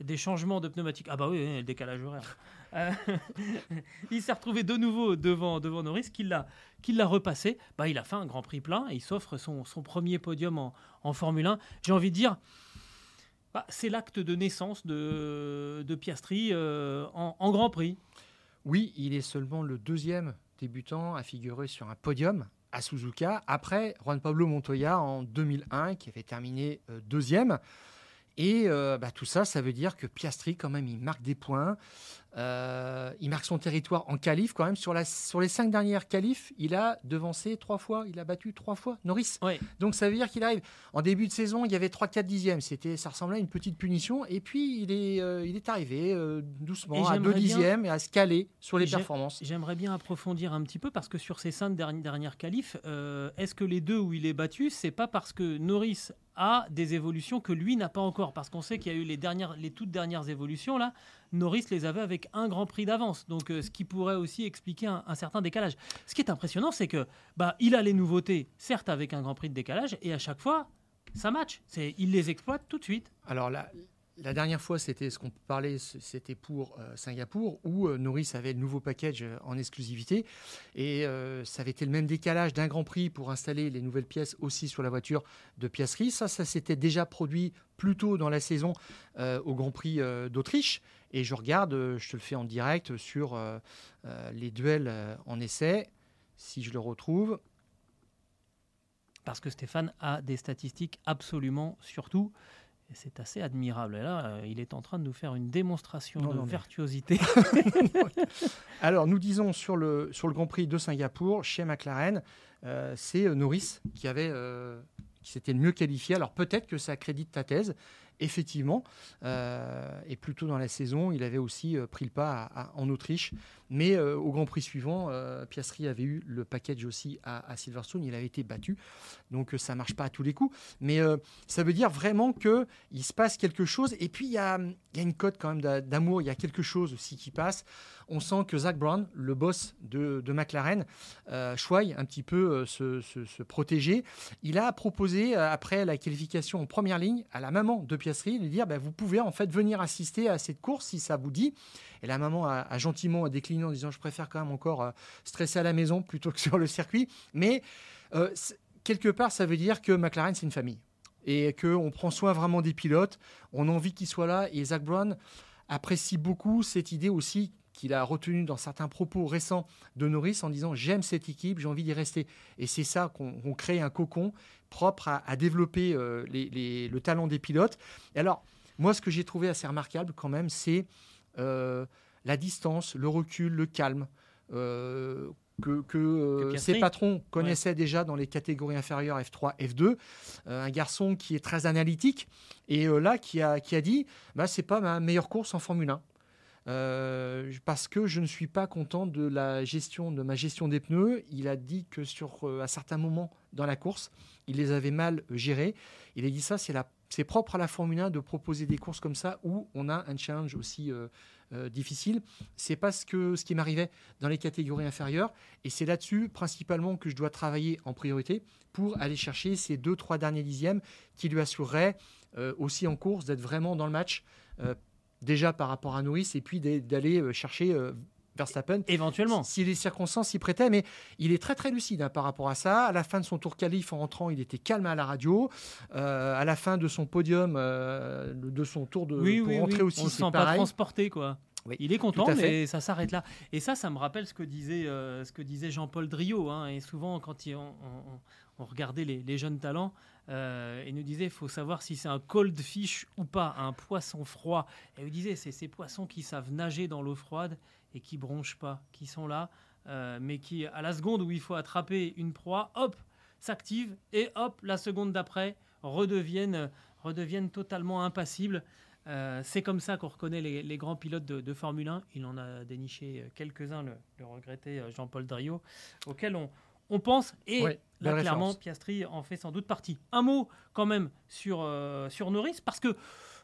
des changements de pneumatiques. Ah bah oui, le décalage horaire. Euh, il s'est retrouvé de nouveau devant, devant Norris, qui l'a qui l'a repassé. Bah, il a fait un Grand Prix plein et il s'offre son, son premier podium en, en Formule 1. J'ai envie de dire, bah, c'est l'acte de naissance de, Piastri euh, en, en Grand Prix. Oui, il est seulement le deuxième débutant à figurer sur un podium à Suzuka, après Juan Pablo Montoya en 2001, qui avait terminé euh, deuxième. Et euh, bah, tout ça, ça veut dire que Piastri, quand même, il marque des points. Euh, il marque son territoire en qualif, quand même. Sur, la, sur les cinq dernières qualifs, il a devancé trois fois, il a battu trois fois Norris. Donc ça veut dire qu'il arrive. En début de saison, il y avait 3-4 dixièmes. C'était, ça ressemblait à une petite punition. Et puis, il est, euh, il est arrivé euh, doucement à j'aimerais 2 bien- dixièmes et à se caler sur les performances. J'aimerais bien approfondir un petit peu parce que sur ces cinq derni- dernières qualifs, est-ce que les deux où il est battu, c'est pas parce que Norris a des évolutions que lui n'a pas encore? Parce qu'on sait qu'il y a eu les, dernières, les toutes dernières évolutions là, Norris les avait avec un Grand Prix d'avance, donc euh, ce qui pourrait aussi expliquer un, certain décalage. Ce qui est impressionnant, c'est que bah il a les nouveautés, certes avec un Grand Prix de décalage, et à chaque fois ça match. C'est il les exploite tout de suite. Alors la, dernière fois, c'était ce qu'on parlait, c'était pour euh, Singapour, où euh, Norris avait le nouveau package euh, en exclusivité. Et ça avait été le même décalage d'un Grand Prix pour installer les nouvelles pièces aussi sur la voiture de piècerie. Ça, ça s'était déjà produit plus tôt dans la saison au Grand Prix d'Autriche. Et je regarde, euh, je te le fais en direct sur euh, euh, les duels en essai. Si je le retrouve, parce que Stéphane a des statistiques absolument surtout. C'est assez admirable. Et là, euh, il est en train de nous faire une démonstration Non, de non, virtuosité. Alors, nous disons sur le, sur le Grand Prix de Singapour, chez McLaren, euh, c'est Norris qui avait qui s'était le mieux qualifié. Alors, peut-être que ça accrédite ta thèse, effectivement. Euh, et plus tôt dans la saison, il avait aussi euh, pris le pas en Autriche. Mais euh, au Grand Prix suivant, Piastri avait eu le package aussi à, Silverstone. Il avait été battu. Donc, ça marche pas à tous les coups. Mais ça veut dire vraiment qu'il se passe quelque chose. Et puis, il y a, y a une cote quand même d'a- d'amour. Il y a quelque chose aussi qui passe on sent que Zach Brown, le boss de, de McLaren, choigne un petit peu se, se- se protéger. Il a proposé, après la qualification en première ligne, à la maman de Piastri, de lui dire bah, Vous pouvez en fait venir assister à cette course si ça vous dit. Et la maman a, gentiment décliné en disant Je préfère quand même encore euh, stresser à la maison plutôt que sur le circuit. Mais euh, quelque part, ça veut dire que McLaren, c'est une famille. Et qu'on prend soin vraiment des pilotes. On a envie qu'ils soient là. Et Zach Brown apprécie beaucoup cette idée aussi qu'il a retenue dans certains propos récents de Norris en disant j'aime cette équipe, j'ai envie d'y rester. Et c'est ça qu'on crée un cocon propre à, à développer euh, les- les- le talent des pilotes. Et alors, moi, ce que j'ai trouvé assez remarquable quand même, c'est euh, la distance, le recul, le calme. euh, que, que, euh, Que Piastri. ses patrons connaissaient déjà dans les catégories inférieures F3, F2. Euh, un garçon qui est très analytique et euh, là qui a, qui a dit bah, c'est pas ma meilleure course en Formule 1. Euh, parce que je ne suis pas content de ma gestion des pneus. Il a dit que sur euh, à certains moments dans la course, il les avait mal euh, gérés. Il a dit ça, c'est propre à la Formule 1 de proposer des courses comme ça où on a un challenge aussi euh, euh, difficile. C'est pas ce, qui m'arrivait dans les catégories inférieures. Et c'est là-dessus principalement que je dois travailler en priorité pour aller chercher ces deux, trois derniers dixièmes qui lui assureraient euh, aussi en course d'être vraiment dans le match, déjà par rapport à Norris, et puis d'a- d'aller euh, chercher euh, Verstappen. Éventuellement. Si les circonstances s'y prêtaient, mais il est très très lucide hein, par rapport à ça. À la fin de son tour qualif en rentrant, il était calme à la radio. Euh, à la fin de son podium, euh, de son tour de oui, pour oui, rentrer oui. aussi, On c'est sent pas transporté, quoi. Il est content, mais ça s'arrête là. Et ça, ça me rappelle ce que disait, euh, ce que disait Jean-Paul Driot. hein. et souvent, quand il- on, on- on regardait les, les jeunes talents, euh, il nous disait il faut savoir si c'est un cold fish ou pas, un poisson froid. Et il disait c'est ces poissons qui savent nager dans l'eau froide et qui bronchent pas, qui sont là. mais qui, à la seconde où il faut attraper une proie, hop, s'active et hop, la seconde d'après, redeviennent, redeviennent totalement impassibles. Euh, c'est comme ça qu'on reconnaît les, grands pilotes de, Formule 1. Il en a déniché quelques-uns, le, regretté euh, Jean-Paul Driot, auquel on, on pense. Et là, clairement, Piastri en fait sans doute partie. Un mot quand même sur, euh, sur Norris, parce que,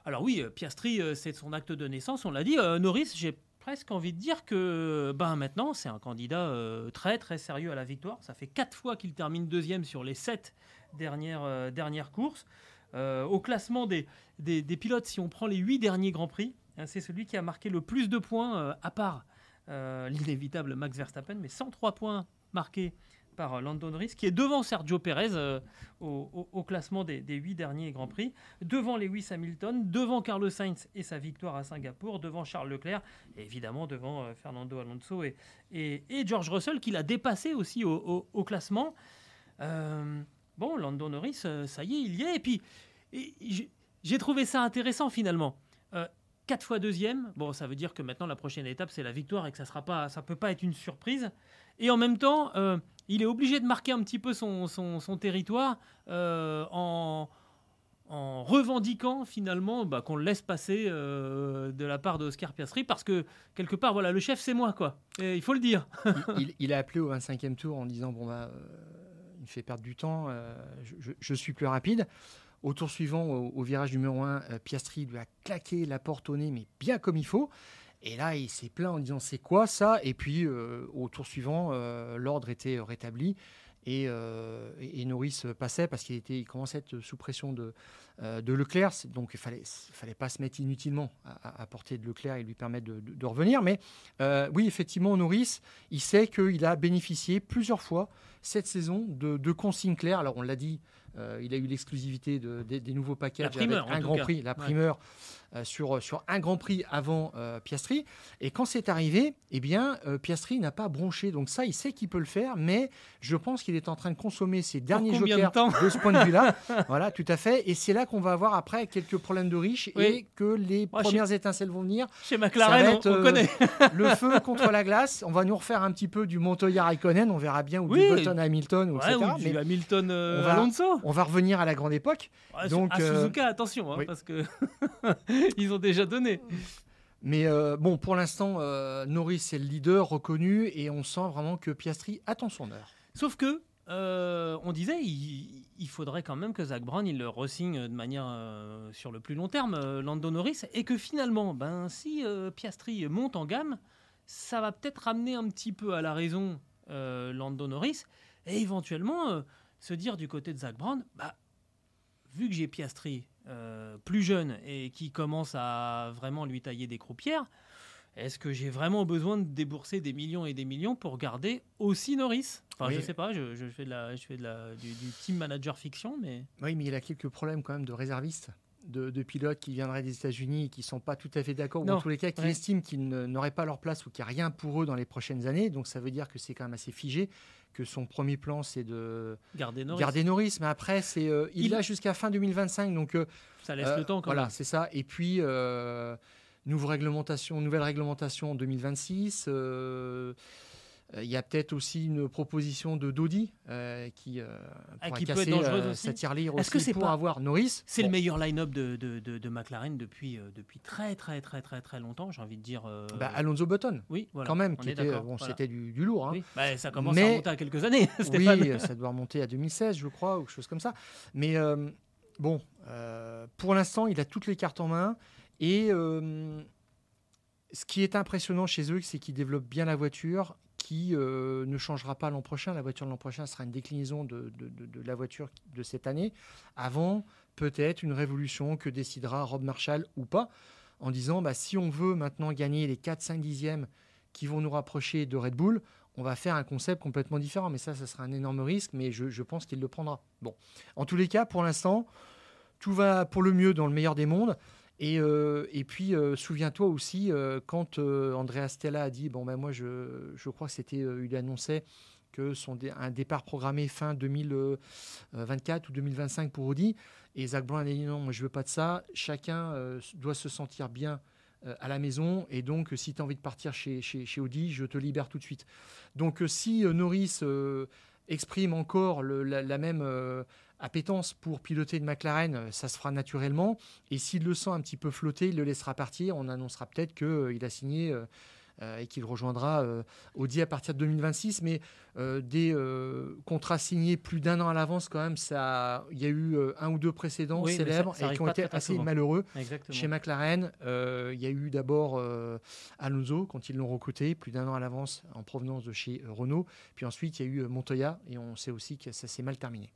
alors oui, Piastri, c'est son acte de naissance, on l'a dit. Norris, j'ai presque envie de dire que ben, maintenant, c'est un candidat très très sérieux à la victoire. Ça fait quatre fois qu'il termine deuxième sur les sept dernières, dernières courses. Euh, au classement des, des, pilotes, si on prend les huit derniers Grands Prix, hein, c'est celui qui a marqué le plus de points, euh, à part euh, l'inévitable Max Verstappen, mais 103 points marqués par Landon Norris, qui est devant Sergio Perez au, classement des, huit derniers Grands Prix, devant Lewis Hamilton, devant Carlos Sainz et sa victoire à Singapour, devant Charles Leclerc, et évidemment devant Fernando Alonso et, et, George Russell, qui l'a dépassé aussi au, classement. Bon, Lando Norris, euh, ça y est, il y est. Et puis, j'ai trouvé ça intéressant finalement. Euh, quatre fois deuxième, bon, ça veut dire que maintenant la prochaine étape c'est la victoire et que ça sera pas, ça peut pas être une surprise. Et en même temps, euh, il est obligé de marquer un petit peu son, territoire en, revendiquant finalement bah, qu'on le laisse passer de la part d'Oscar Piastri parce que quelque part, voilà, le chef c'est moi quoi. il faut le dire. il, a appelé au 25e tour en disant bon bah il fait perdre du temps, euh, je, suis plus rapide. Au tour suivant, au, virage numéro 1, euh, Piastri lui a claqué la porte au nez, mais bien comme il faut. Et là, il s'est plaint en disant c'est quoi ça? Et puis, euh, au tour suivant, l'ordre était rétabli. Et, et, Norris passait parce qu'il était, il commençait à être sous pression de, de Leclerc. Donc il fallait, fallait pas se mettre inutilement à, portée de Leclerc et lui permettre de, de revenir. Mais oui, effectivement, Norris, il sait qu'il a bénéficié plusieurs fois cette saison de, consignes claires. Alors on l'a dit, euh, il a eu l'exclusivité des nouveaux packages avec un Grand Prix, la primeur. Euh, sur, sur un Grand Prix avant euh, Piastri. Et quand c'est arrivé, eh bien, Piastri n'a pas bronché. Donc ça, il sait qu'il peut le faire, mais je pense qu'il est en train de consommer ses derniers jokers de, ce point de vue-là. voilà, tout à fait. Et c'est là qu'on va avoir après quelques problèmes de riches et que les premières étincelles vont venir. Chez McLaren, on, connaît. le feu contre la glace. On va nous refaire un petit peu du Montoya Raikkonen, on verra bien, ou du Button Hamilton, ou etc. Ou du Hamilton on va, Alonso. On va revenir à la grande époque. Donc, à Suzuka, attention, hein, parce que ils ont déjà donné. Mais euh, bon, pour l'instant, euh, Norris est le leader reconnu et on sent vraiment que Piastri attend son heure. Sauf que, euh, on disait, il, faudrait quand même que Zach Brown il le ressigne de manière sur le plus long terme, Lando Norris, et que finalement, ben, si Piastri monte en gamme, ça va peut-être ramener un petit peu à la raison Lando Norris et éventuellement se dire du côté de Zach Brown, bah, vu que j'ai Piastri euh, plus jeune et qui commence à vraiment lui tailler des croupières, est-ce que j'ai vraiment besoin de débourser des millions et des millions pour garder aussi Norris? Enfin, je sais pas, je, fais, de la, je fais de la, du, team manager fiction, mais... Oui, mais il a quelques problèmes quand même de réservistes, de, pilotes qui viendraient des États-Unis et qui ne sont pas tout à fait d'accord, ou en tous les cas qui estiment qu'ils n'auraient pas leur place ou qu'il n'y a rien pour eux dans les prochaines années. Donc ça veut dire que c'est quand même assez figé que son premier plan, c'est de garder Norris. Garder Norris. Mais après, c'est euh, il, a jusqu'à fin 2025. Donc, euh, ça laisse le temps quand Voilà, c'est ça. Et puis, euh, nouvelle réglementation, nouvelle réglementation en 2026. Euh, il y a peut-être aussi une proposition de Dodi euh, qui, euh, ah, qui peut être dangereuse aussi. Est-ce que c'est pour avoir Norris C'est le meilleur line-up de, de, de, McLaren depuis, depuis très très très très très longtemps, j'ai envie de dire. Bah, Alonso Button. Oui, voilà, quand même, qui était, bon, c'était du, du, lourd. Hein. Oui. Bah, ça commence à remonter à quelques années. oui, ça doit remonter à 2016, je crois, ou quelque chose comme ça. Mais bon, pour l'instant, il a toutes les cartes en main et ce qui est impressionnant chez eux, c'est qu'ils développent bien la voiture qui euh, ne changera pas l'an prochain. La voiture de l'an prochain sera une déclinaison de, la voiture de cette année, avant peut-être une révolution que décidera Rob Marshall ou pas, en disant bah, si on veut maintenant gagner les 4-5 dixièmes qui vont nous rapprocher de Red Bull, on va faire un concept complètement différent. Mais ça, ça sera un énorme risque, mais je, je pense qu'il le prendra. Bon, en tous les cas, pour l'instant, tout va pour le mieux dans le meilleur des mondes. Et, euh, et puis, euh, souviens-toi aussi, euh, quand Andrea Stella a dit, bon, ben moi, je, je crois que c'était, il annonçait que son un départ programmé fin 2024 ou 2025 pour Audi. Et Zach Brown a dit, non, moi, je veux pas de ça. Chacun doit se sentir bien à la maison. Et donc, si tu as envie de partir chez, chez, Audi, je te libère tout de suite. Donc, si Norris exprime encore la, même appétence pour piloter une McLaren, ça se fera naturellement. Et s'il le sent un petit peu flotter, il le laissera partir. On annoncera peut-être qu'il a signé euh, et qu'il rejoindra euh, Audi à partir de 2026. Mais euh, des contrats signés plus d'un an à l'avance, quand même, ça, il y a eu un ou deux précédents célèbres et qui ont été assez malheureux. Chez McLaren, il y a eu d'abord Alonso quand ils l'ont recruté, plus d'un an à l'avance en provenance de chez Renault. Puis ensuite, il y a eu Montoya et on sait aussi que ça s'est mal terminé.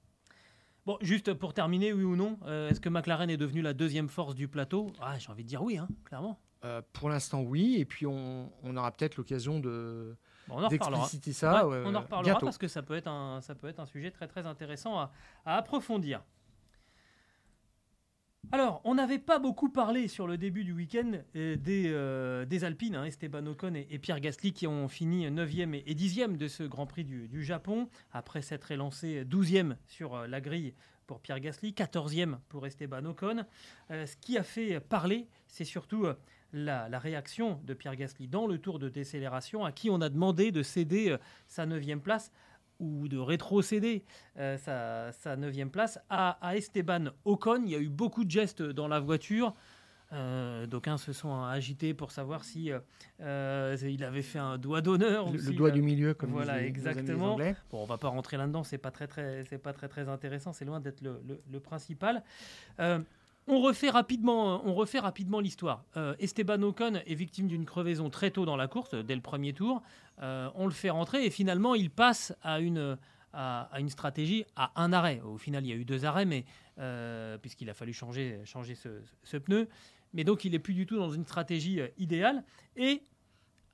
Bon, juste pour terminer, oui ou non, est-ce que McLaren est devenu la deuxième force du plateau? Ah, J'ai envie de dire oui, hein, clairement. Euh, pour l'instant, oui. Et puis, on, aura peut-être l'occasion de. on en d'expliciter ça. on en reparlera parce que ça peut, être un, ça peut être un sujet très très intéressant à, approfondir. Alors, on n'avait pas beaucoup parlé sur le début du week-end euh, des, euh, des, Alpines, hein, Esteban Ocon et, Pierre Gasly qui ont fini 9e et 10e de ce Grand Prix du, Japon, après s'être élancé 12e sur la grille pour Pierre Gasly, 14e pour Esteban Ocon. ce qui a fait parler, c'est surtout la, réaction de Pierre Gasly dans le tour de décélération, à qui on a demandé de céder euh, sa neuvième place ou de rétrocéder euh, sa, sa neuvième place à, Esteban Ocon. Il y a eu beaucoup de gestes dans la voiture. Euh, D'aucuns se sont agités pour savoir si euh, il avait fait un doigt d'honneur. Le, doigt du milieu, comme voilà, exactement. bon, on va pas rentrer là-dedans, c'est pas très très, c'est pas très très intéressant, c'est loin d'être le, le, principal. On refait rapidement, on refait rapidement l'histoire. Euh, Esteban Ocon est victime d'une crevaison très tôt dans la course, dès le premier tour. Euh, on le fait rentrer et finalement il passe à une, à, une stratégie, à un arrêt. Au final, il y a eu deux arrêts, mais euh, puisqu'il a fallu changer, changer ce, pneu. Mais donc, il n'est plus du tout dans une stratégie idéale. Et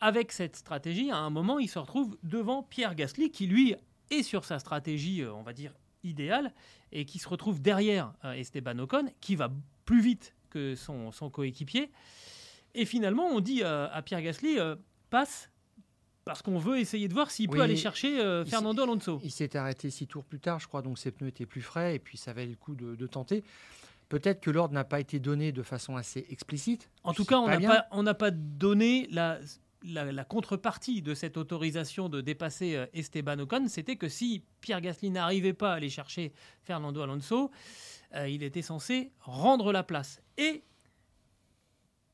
avec cette stratégie, à un moment, il se retrouve devant Pierre Gasly, qui lui est sur sa stratégie, on va dire, idéal et qui se retrouve derrière euh, Esteban Ocon, qui va plus vite que son, coéquipier. Et finalement, on dit euh, à Pierre Gasly, euh, passe, parce qu'on veut essayer de voir s'il peut aller chercher Fernando Alonso. Il s'est arrêté six tours plus tard, je crois, donc ses pneus étaient plus frais, et puis ça valait le coup de, tenter. Peut-être que l'ordre n'a pas été donné de façon assez explicite. En tout cas, on n'a pas, pas donné la, la, contrepartie de cette autorisation de dépasser euh, Esteban Ocon, c'était que si Pierre Gasly n'arrivait pas à aller chercher Fernando Alonso, euh, il était censé rendre la place. Et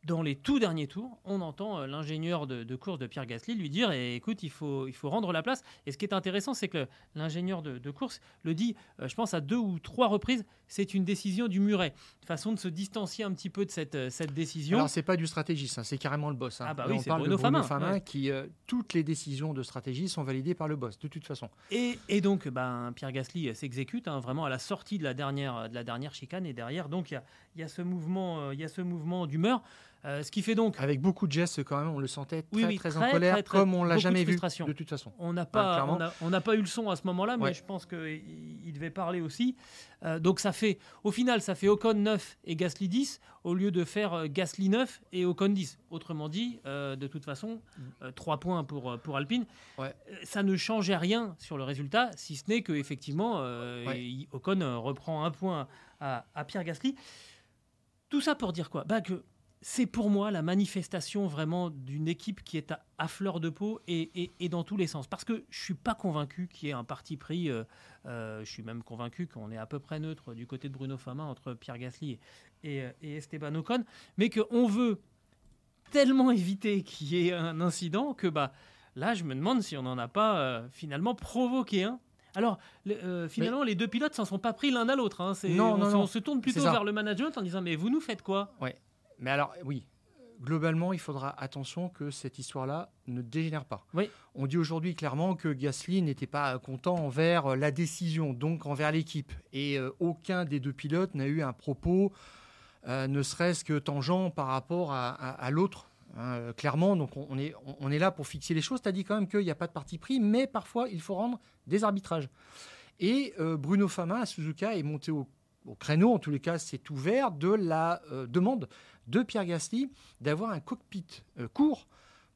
dans les tout derniers tours, on entend euh, l'ingénieur de, course de Pierre Gasly lui dire eh, écoute, il faut, il faut rendre la place. Et ce qui est intéressant, c'est que l'ingénieur de, course le dit, euh, je pense, à deux ou trois reprises c'est une décision du muret. Une façon de se distancier un petit peu de cette, euh, cette décision. Alors, c'est pas du stratégiste, hein, c'est carrément le boss. Hein. Ah, bah oui, on parle Bruno de Bruno Famin, qui, toutes les décisions de stratégie sont validées par le boss, de toute façon. Et, et donc, ben, Pierre Gasly s'exécute hein, vraiment à la sortie de la dernière, de la dernière chicane. Et derrière, donc, il y a, y a ce mouvement, il y a ce mouvement d'humeur. Euh, ce qui fait donc. Avec beaucoup de gestes, quand même, on le sentait très, très, en colère, comme on l'a jamais vu de toute façon. On n'a pas, on n'a pas eu le son à ce moment-là, mais je pense qu'il devait parler aussi. Euh, donc ça fait, au final, ça fait Ocon 9 et Gasly 10 au lieu de faire euh, Gasly 9 et Ocon 10. Autrement dit, de toute façon, 3 points pour, pour Alpine. Ça ne changeait rien sur le résultat, si ce n'est qu'effectivement, Ocon reprend un point à, à Pierre Gasly. Tout ça pour dire quoi? Bah que c'est pour moi la manifestation vraiment d'une équipe qui est à, fleur de peau et, dans tous les sens. Parce que je suis pas convaincu qu'il y ait un parti pris. Euh, euh, je suis même convaincu qu'on est à peu près neutre du côté de Bruno Fama entre Pierre Gasly et, Esteban Ocon, mais qu'on veut tellement éviter qu'il y ait un incident que bah là, je me demande si on n'en a pas euh, finalement provoqué un alors, finalement, les deux pilotes s'en sont pas pris l'un à l'autre. Hein. on, on, se tourne plutôt vers le management en disant Mais vous nous faites quoi? Ouais. Mais alors, oui, globalement, il faudra attention que cette histoire-là ne dégénère pas. Oui. On dit aujourd'hui clairement que Gasly n'était pas content envers la décision, donc envers l'équipe. Et euh, aucun des deux pilotes n'a eu un propos, euh, ne serait-ce que tangent par rapport à, l'autre. Hein, euh, clairement, donc on, est, on est là pour fixer les choses. Tu as dit quand même qu'il n'y a pas de parti pris, mais parfois il faut rendre des arbitrages. Et Bruno Fama à Suzuka est monté au, au créneau, en tous les cas c'est ouvert, de la demande de Pierre Gasly d'avoir un cockpit euh, court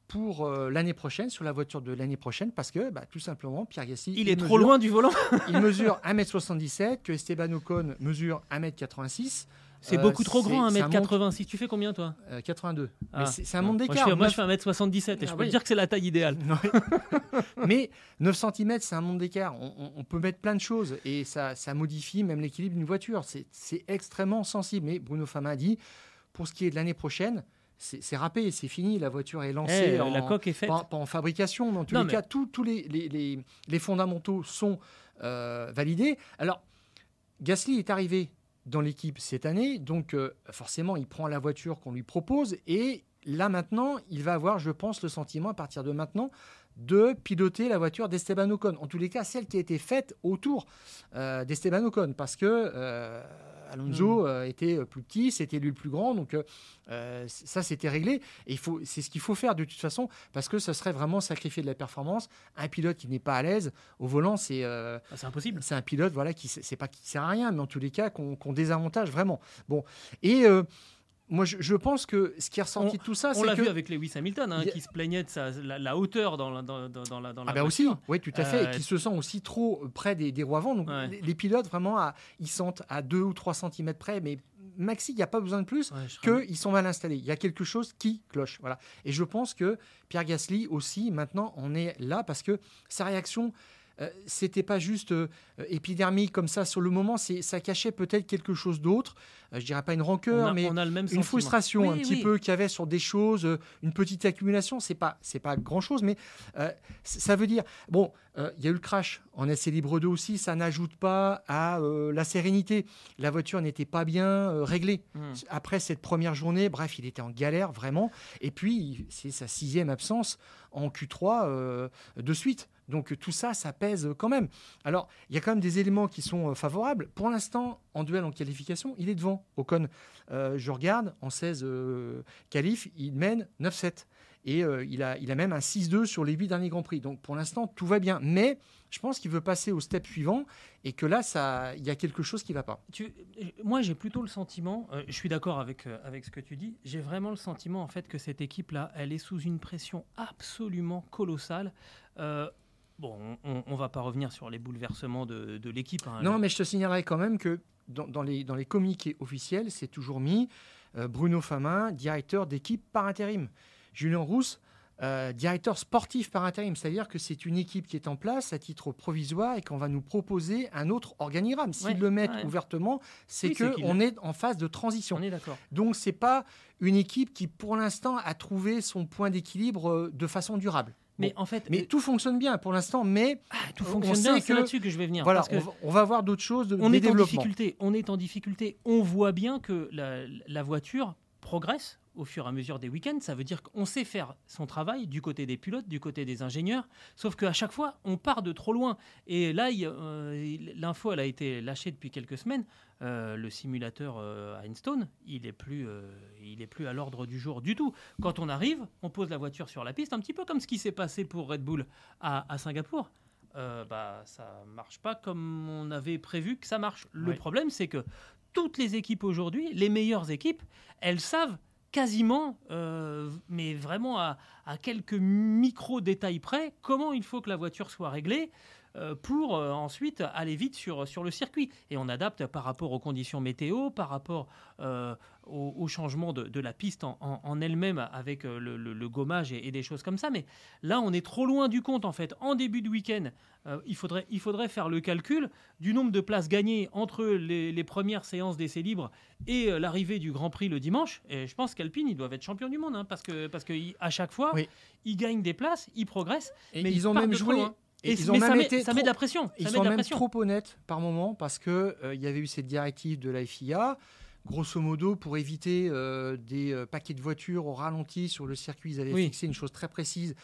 pour euh, l'année prochaine, sur la voiture de l'année prochaine, parce que bah, tout simplement, Pierre Gasly... Il, est trop loin du volant Il mesure 1m77, que Esteban Ocon mesure 1m86. C'est Euh, beaucoup trop c'est- grand, c'est un 1m86. Tu fais combien, toi? Euh, 82. Ah. C'est un monde d'écart. Moi, je fais 1m77 et je Ah peux oui. te dire que c'est la taille idéale. Mais 9 cm, c'est un monde d'écart. On, peut mettre plein de choses et ça, ça modifie même l'équilibre d'une voiture. C'est- C'est extrêmement sensible. Mais Bruno Fama a dit, pour ce qui est de l'année prochaine, c'est râpé, c'est fini. La voiture est lancée. Eh, en, la coque est faite. pas, pas en fabrication, mais en tous Non, les mais- cas, tous tous les, les- les- les fondamentaux sont euh, validés. Alors, Gasly est arrivé dans l'équipe cette année, donc euh, forcément, il prend la voiture qu'on lui propose et là maintenant, il va avoir, je pense, le sentiment à partir de maintenant de piloter la voiture d'Esteban Ocon. En tous les cas, celle qui a été faite autour euh, d'Esteban Ocon, parce que euh, Alonso euh, était plus petit, c'était lui le plus grand, donc euh, ça c'était réglé. Et il faut, c'est ce qu'il faut faire de toute façon, parce que ça serait vraiment sacrifier de la performance. Un pilote qui n'est pas à l'aise au volant, c'est Ah, c'est impossible. c'est un pilote voilà qui c'est pas qui sert à rien mais en tous les cas qu'on qu'on désavantage vraiment bon et moi je, je pense que ce qui est ressorti de tout ça On c'est l'a que vu avec Lewis Hamilton, hein, a- qui se plaignait de sa, la, la hauteur dans la, dans, dans- la, dans la ah ben aussi, oui, tout à fait, Euh, et qui se sent aussi trop près des, des roues avant. Donc Ouais. les, les pilotes, vraiment, à- ils sentent à 2 ou 3 cm près, mais maxi, il n'y a pas besoin de plus Ouais, qu'ils sont mal installés. Il y a quelque chose qui cloche. Voilà. Et je pense que Pierre Gasly aussi, maintenant, on est là parce que sa réaction. Euh, c'était pas juste euh, épidermique comme ça sur le moment, c'est ça cachait peut-être quelque chose d'autre. Euh, je dirais pas une on rancœur, a, mais on a le même une sentiment. frustration Oui, un petit oui. peu qu'il y avait sur des choses, euh, une petite accumulation. C'est pas c'est pas grand chose, mais euh, ça veut dire bon, euh, il y a eu le crash en essai libre 2 aussi. Ça n'ajoute pas à euh, la sérénité. La voiture n'était pas bien euh, réglée Hmm. après cette première journée. Bref, il était en galère vraiment. Et puis c'est sa sixième absence en Q3 euh, de suite. Donc tout ça, ça pèse quand même. Alors, il y a quand même des éléments qui sont euh, favorables. Pour l'instant, en duel en qualification, il est devant Ocon. Euh, je regarde, en 16 euh, il mène 9-7. Et euh, il, a, il a même un 6-2 sur les 8 derniers Grands Prix. Donc pour l'instant, tout va bien. Mais je pense qu'il veut passer au step suivant et que là, ça, il y a quelque chose qui ne va pas. Moi, j'ai plutôt le sentiment, euh, je suis d'accord avec, euh, avec ce que tu dis, j'ai vraiment le sentiment en fait que cette équipe-là, elle est sous une pression absolument colossale. Bon, on ne va pas revenir sur les bouleversements de, de l'équipe. hein. Non, mais je te signalerai quand même que dans, dans les, dans les communiqués officiels, c'est toujours mis euh, Bruno Famin, directeur d'équipe par intérim. Julien Rousse, euh, directeur sportif par intérim. C'est-à-dire que c'est une équipe qui est en place à titre provisoire et qu'on va nous proposer un autre organigramme. S'ils Ouais, le mettent ouais. ouvertement, c'est Oui, c'est que qu'il- on est en phase de transition. On est d'accord. Donc c'est pas une équipe qui, pour l'instant, a trouvé son point d'équilibre euh, de façon durable. Mais Bon. en fait, Mais euh, tout fonctionne bien pour l'instant, mais ah, tout on fonctionne bien, c'est que- là-dessus que je vais venir. voilà, parce que on, va, voir d'autres choses, de, on des est en difficulté. On est en difficulté. On voit bien que la, la voiture progresse au fur et à mesure des week-ends. Ça veut dire qu'on sait faire son travail du côté des pilotes, du côté des ingénieurs. Sauf qu'à chaque fois, on part de trop loin. Et là, euh, l'info, elle a été lâchée depuis quelques semaines. Euh, le simulateur euh, Einstein, il est plus, euh, il est plus à l'ordre du jour du tout. Quand on arrive, on pose la voiture sur la piste, un petit peu comme ce qui s'est passé pour Red Bull à, à Singapour. Bah, ça marche pas comme on avait prévu que ça marche. Le problème, c'est que toutes les équipes aujourd'hui, les meilleures équipes, elles savent quasiment, euh, mais vraiment à, quelques micro-détails près, comment il faut que la voiture soit réglée pour euh, ensuite aller vite sur, sur le circuit. Et on adapte par rapport aux conditions météo, par rapport euh, au, au changement de, de la piste en, en- en elle-même avec euh, le, le- le gommage et, et des choses comme ça. Mais là, on est trop loin du compte en fait. En début de week-end, euh, il, faudrait, il faudrait faire le calcul du nombre de places gagnées entre les, les premières séances d'essais libres et euh, l'arrivée du Grand Prix le dimanche. Et je pense qu'Alpine, ils doivent être champions du monde hein, parce que parce que ils- à chaque fois, Oui. ils gagnent des places, ils progressent. Et mais ils ont même joué. loin. Et Et ils ont mais même ça, met, été ça met de la pression. Ils ça met sont de la même pression. trop honnêtes par moment parce que euh, il y avait eu cette directive de la FIA, grosso modo pour éviter euh, des euh, paquets de voitures au ralenti sur le circuit. Ils avaient Oui. fixé une chose très précise.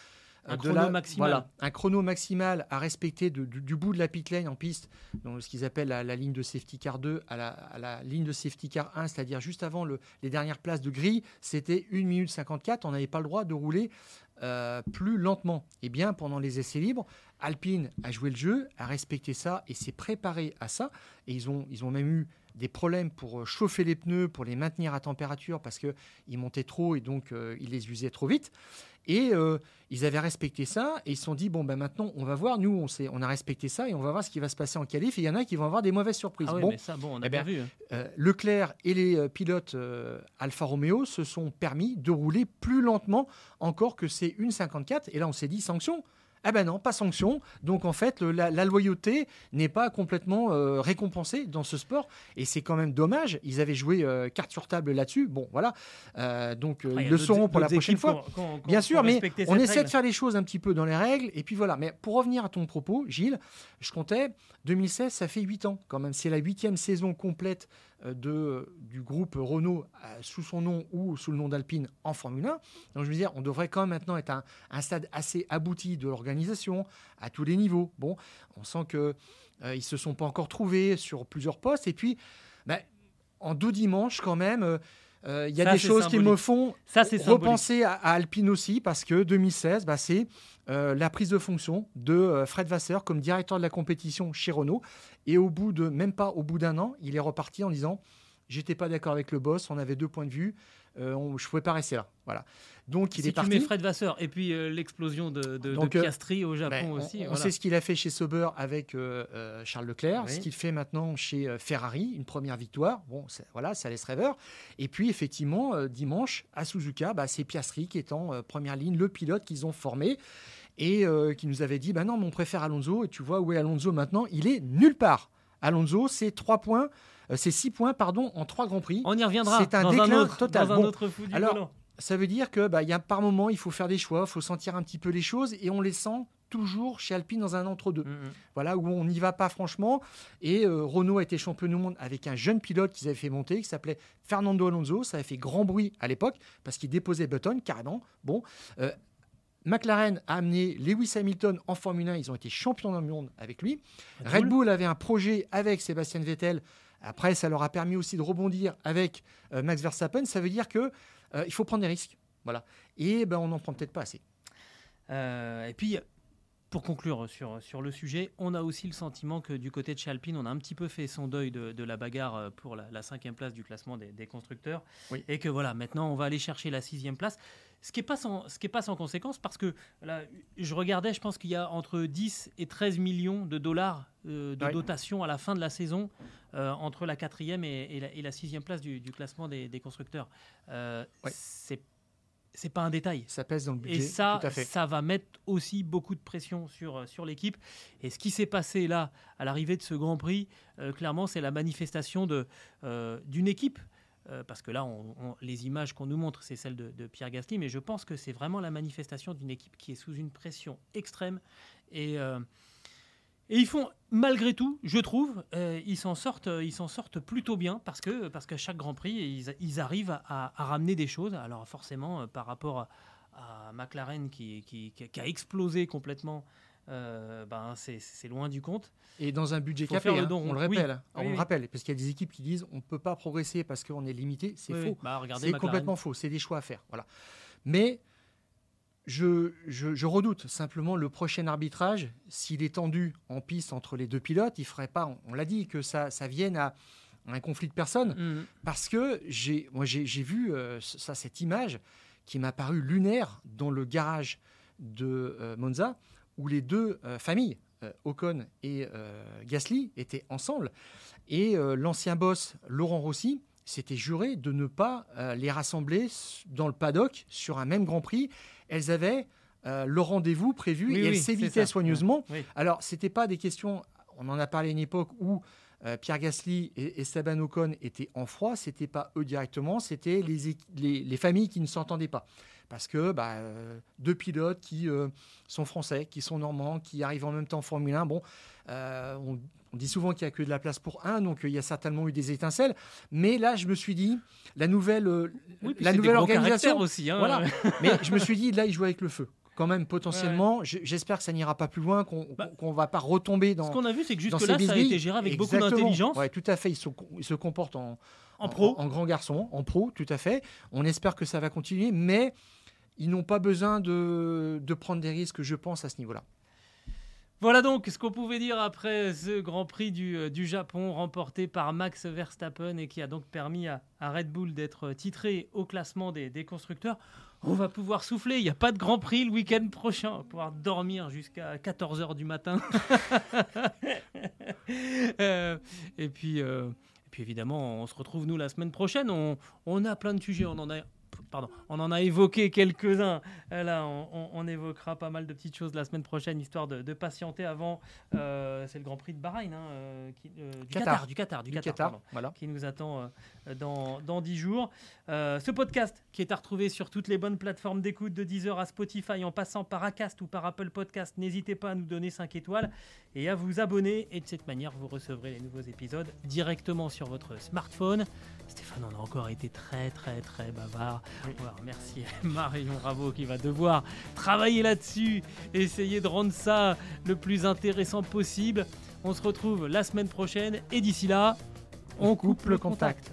Un euh, de chrono la- maximal. Voilà, un chrono maximal à respecter de- du, du bout de la pit lane en piste, donc ce qu'ils appellent la, la ligne de safety car 2 à la, à la ligne de safety car 1, c'est-à-dire juste avant le- les dernières places de grille, c'était 1 minute 54. On n'avait pas le droit de rouler euh, plus lentement. Et bien, pendant les essais libres, Alpine a joué le jeu, a respecté ça et s'est préparé à ça. Et ils ont, ils ont même eu des problèmes pour euh, chauffer les pneus, pour les maintenir à température parce qu'ils montaient trop et donc euh, ils les usaient trop vite. Et euh, ils avaient respecté ça et ils se sont dit bon ben maintenant on va voir. Nous on, sait, on a respecté ça et on va voir ce qui va se passer en qualif. Et il y en a qui vont avoir des mauvaises surprises. Ah oui, bon, mais ça, bon, on a eh bien ben, vu. hein. euh, Leclerc et les pilotes euh, Alfa Romeo se sont permis de rouler plus lentement encore que ces 1,54. Et là, on s'est dit sanction. Eh ben non, pas sanction. Donc en fait, le- la, la loyauté n'est pas complètement euh, récompensée dans ce sport. Et c'est quand même dommage. Ils avaient joué euh, carte sur table là-dessus. Bon, voilà. Euh, donc Après, ils le sauront pour la prochaine fois. Bien sûr, mais on essaie de faire les choses un petit peu dans les règles. Et puis voilà. Mais pour revenir à ton propos, Gilles, je comptais 2016, ça fait 8 ans quand même. C'est la huitième saison complète de, du groupe Renault euh, sous son nom ou sous le nom d'Alpine en Formule 1. Donc je veux dire, on devrait quand même maintenant être à un, un stade assez abouti de l'organisation à tous les niveaux. Bon, on sent que euh, ils se sont pas encore trouvés sur plusieurs postes. Et puis, ben, en deux dimanches quand même. euh, euh, Il y a Ça, des choses qui me font Ça, repenser à, à Alpine aussi, parce que 2016, bah, c'est euh, la prise de fonction de euh, Fred Vasseur comme directeur de la compétition chez Renault. Et au bout de, même pas au bout d'un an, il est reparti en disant J'étais pas d'accord avec le boss, on avait deux points de vue, euh, on- je pouvais pas rester là. Voilà. Donc il si est tu parti. mets Fred Vasseur et puis euh, l'explosion de, de, de Donc, euh, Piastri au Japon Ben, on- aussi. on voilà. sait ce qu'il a fait chez Sauber avec euh, Charles Leclerc, Oui. ce qu'il fait maintenant chez Ferrari, une première victoire. Bon, c'est- voilà, ça laisse rêveur. Et puis effectivement, dimanche à Suzuka, bah, c'est Piastri qui est en première ligne, le pilote qu'ils ont formé et euh, qui nous avait dit, bah non, mais on préfère Alonso. Et tu vois où est Alonso maintenant? Il est nulle part. Alonso, c'est trois points, euh, c'est six points, pardon, en trois grands prix. On y reviendra C'est un dans déclin un autre, total. Dans un Bon, autre du alors, volant. Ça veut dire que bah, y a par moment, il faut faire des choix, il faut sentir un petit peu les choses, et on les sent toujours chez Alpine dans un entre-deux. Mm, mm. Voilà, où on n'y va pas franchement. Et euh, Renault a été champion du monde avec un jeune pilote qu'ils avaient fait monter, qui s'appelait Fernando Alonso. Ça avait fait grand bruit à l'époque, parce qu'il déposait Button, carrément. Bon. euh, McLaren a amené Lewis Hamilton en Formule 1. Ils ont été champions du monde avec lui. Red Bull avait un projet avec Sébastien Vettel. Après, ça leur a permis aussi de rebondir avec euh, Max Verstappen. Ça veut dire que euh, il faut prendre des risques. Voilà. Et ben, on n'en prend peut-être pas assez. Euh, et puis, pour conclure sur, sur le sujet, on a aussi le sentiment que du côté de chez Alpine, on a un petit peu fait son deuil de, de la bagarre euh, pour la, la cinquième place du classement des, des constructeurs. Oui. Et que voilà, maintenant, on va aller chercher la sixième place. Ce qui n'est pas, sans- ce qui est pas sans conséquence, parce que là, je regardais, je pense qu'il y a entre 10 et 13 millions de dollars euh, de dotation à la fin de la saison euh, entre la quatrième et, et la, et la sixième place du, du classement des, des constructeurs. Euh. C'est c'est pas un détail. Ça pèse dans le budget. Et ça, tout à fait. ça va mettre aussi beaucoup de pression sur, euh, sur l'équipe. Et ce qui s'est passé là, à l'arrivée de ce Grand Prix, euh, clairement, c'est la manifestation de, euh, d'une équipe. Euh, parce que là, on- on- les images qu'on nous montre, c'est celles de, de Pierre Gasly, mais je pense que c'est vraiment la manifestation d'une équipe qui est sous une pression extrême. Et, et ils font, malgré tout, je trouve, euh, ils s'en sortent, ils s'en sortent plutôt bien parce que parce qu'à chaque Grand Prix, ils, ils arrivent à, à ramener des choses. Alors forcément, euh, par rapport à, à McLaren qui, qui, qui a- explosé complètement, euh, ben c'est loin du compte. Et dans un budget capé, hein, on le. Oui. rappelle. Oui, on le oui. rappelle, parce qu'il y a des équipes qui disent on ne peut pas progresser parce qu'on est limité. C'est faux. Bah, C'est complètement faux. C'est des choix à faire. Voilà. Mais je, je- je redoute simplement le prochain arbitrage. S'il est tendu en piste entre les deux pilotes, il ne ferait pas, on, on l'a dit, que ça, ça vienne à un conflit de personnes. Mhm. Parce que j'ai, moi, j'ai, vu euh, ça, cette image qui m'a paru lunaire dans le garage de euh, Monza, où les deux euh, familles, Ocon et Gasly, étaient ensemble. Et l'ancien boss, Laurent Rossi, s'était juré de ne pas euh, les rassembler dans le paddock sur un même Grand Prix. Elles avaient euh, le rendez-vous prévu Oui, et elles oui, s'évitaient soigneusement. Oui. Alors, c'était pas des questions. On en a parlé à une époque où euh, Pierre Gasly et Esteban Ocon étaient en froid. C'était pas eux directement, c'était les, équi- les, les familles qui ne s'entendaient pas. Parce que bah, euh, deux pilotes qui sont français, qui sont normands, qui arrivent en même temps en Formule 1, bon, on, on dit souvent qu'il n'y a que de la place pour un, donc euh, il y a certainement eu des étincelles. Mais là, je me suis dit, la nouvelle, euh, Oui, la nouvelle organisation, aussi. hein. voilà. Mais je me suis dit, là, il joue avec le feu. Quand même, potentiellement, j'espère que ça n'ira pas plus loin, qu'on Bah, qu'on va pas retomber dans. Ce qu'on a vu, c'est que jusque-là, ça a été géré avec beaucoup d'intelligence. Ouais, tout à fait. Ils se, ils se comportent en, En pro. en, grand garçon, en pro, tout à fait. On espère que ça va continuer, mais ils n'ont pas besoin de, de prendre des risques, je pense, à ce niveau-là. Voilà donc ce qu'on pouvait dire après ce Grand Prix du, euh, du Japon remporté par Max Verstappen et qui a donc permis à, Red Bull d'être titré au classement des, constructeurs. on va pouvoir souffler. Il n'y a pas de Grand Prix le week-end prochain. On va pouvoir dormir jusqu'à 14h du matin. Euh, et puis. Euh, et puis évidemment, on se retrouve nous la semaine prochaine. On, on a plein de sujets. On en a pardon, on en a évoqué quelques-uns. Euh, là, on, évoquera pas mal de petites choses la semaine prochaine, histoire de, patienter avant. Euh, c'est le Grand Prix de Bahreïn, hein, euh, du Qatar, du Qatar, du, Qatar, voilà. qui nous attend dans, dans 10 jours. ce podcast qui est à retrouver sur toutes les bonnes plateformes d'écoute de Deezer à Spotify, en passant par Acast ou par Apple Podcast, n'hésitez pas à nous donner 5 étoiles et à vous abonner. Et de cette manière, vous recevrez les nouveaux épisodes directement sur votre smartphone. Stéphane, on a encore été très très très bavard. merci Marion Ravo qui va devoir travailler là-dessus, essayer de rendre ça le plus intéressant possible. On se retrouve la semaine prochaine et d'ici là, on, coupe, le contact.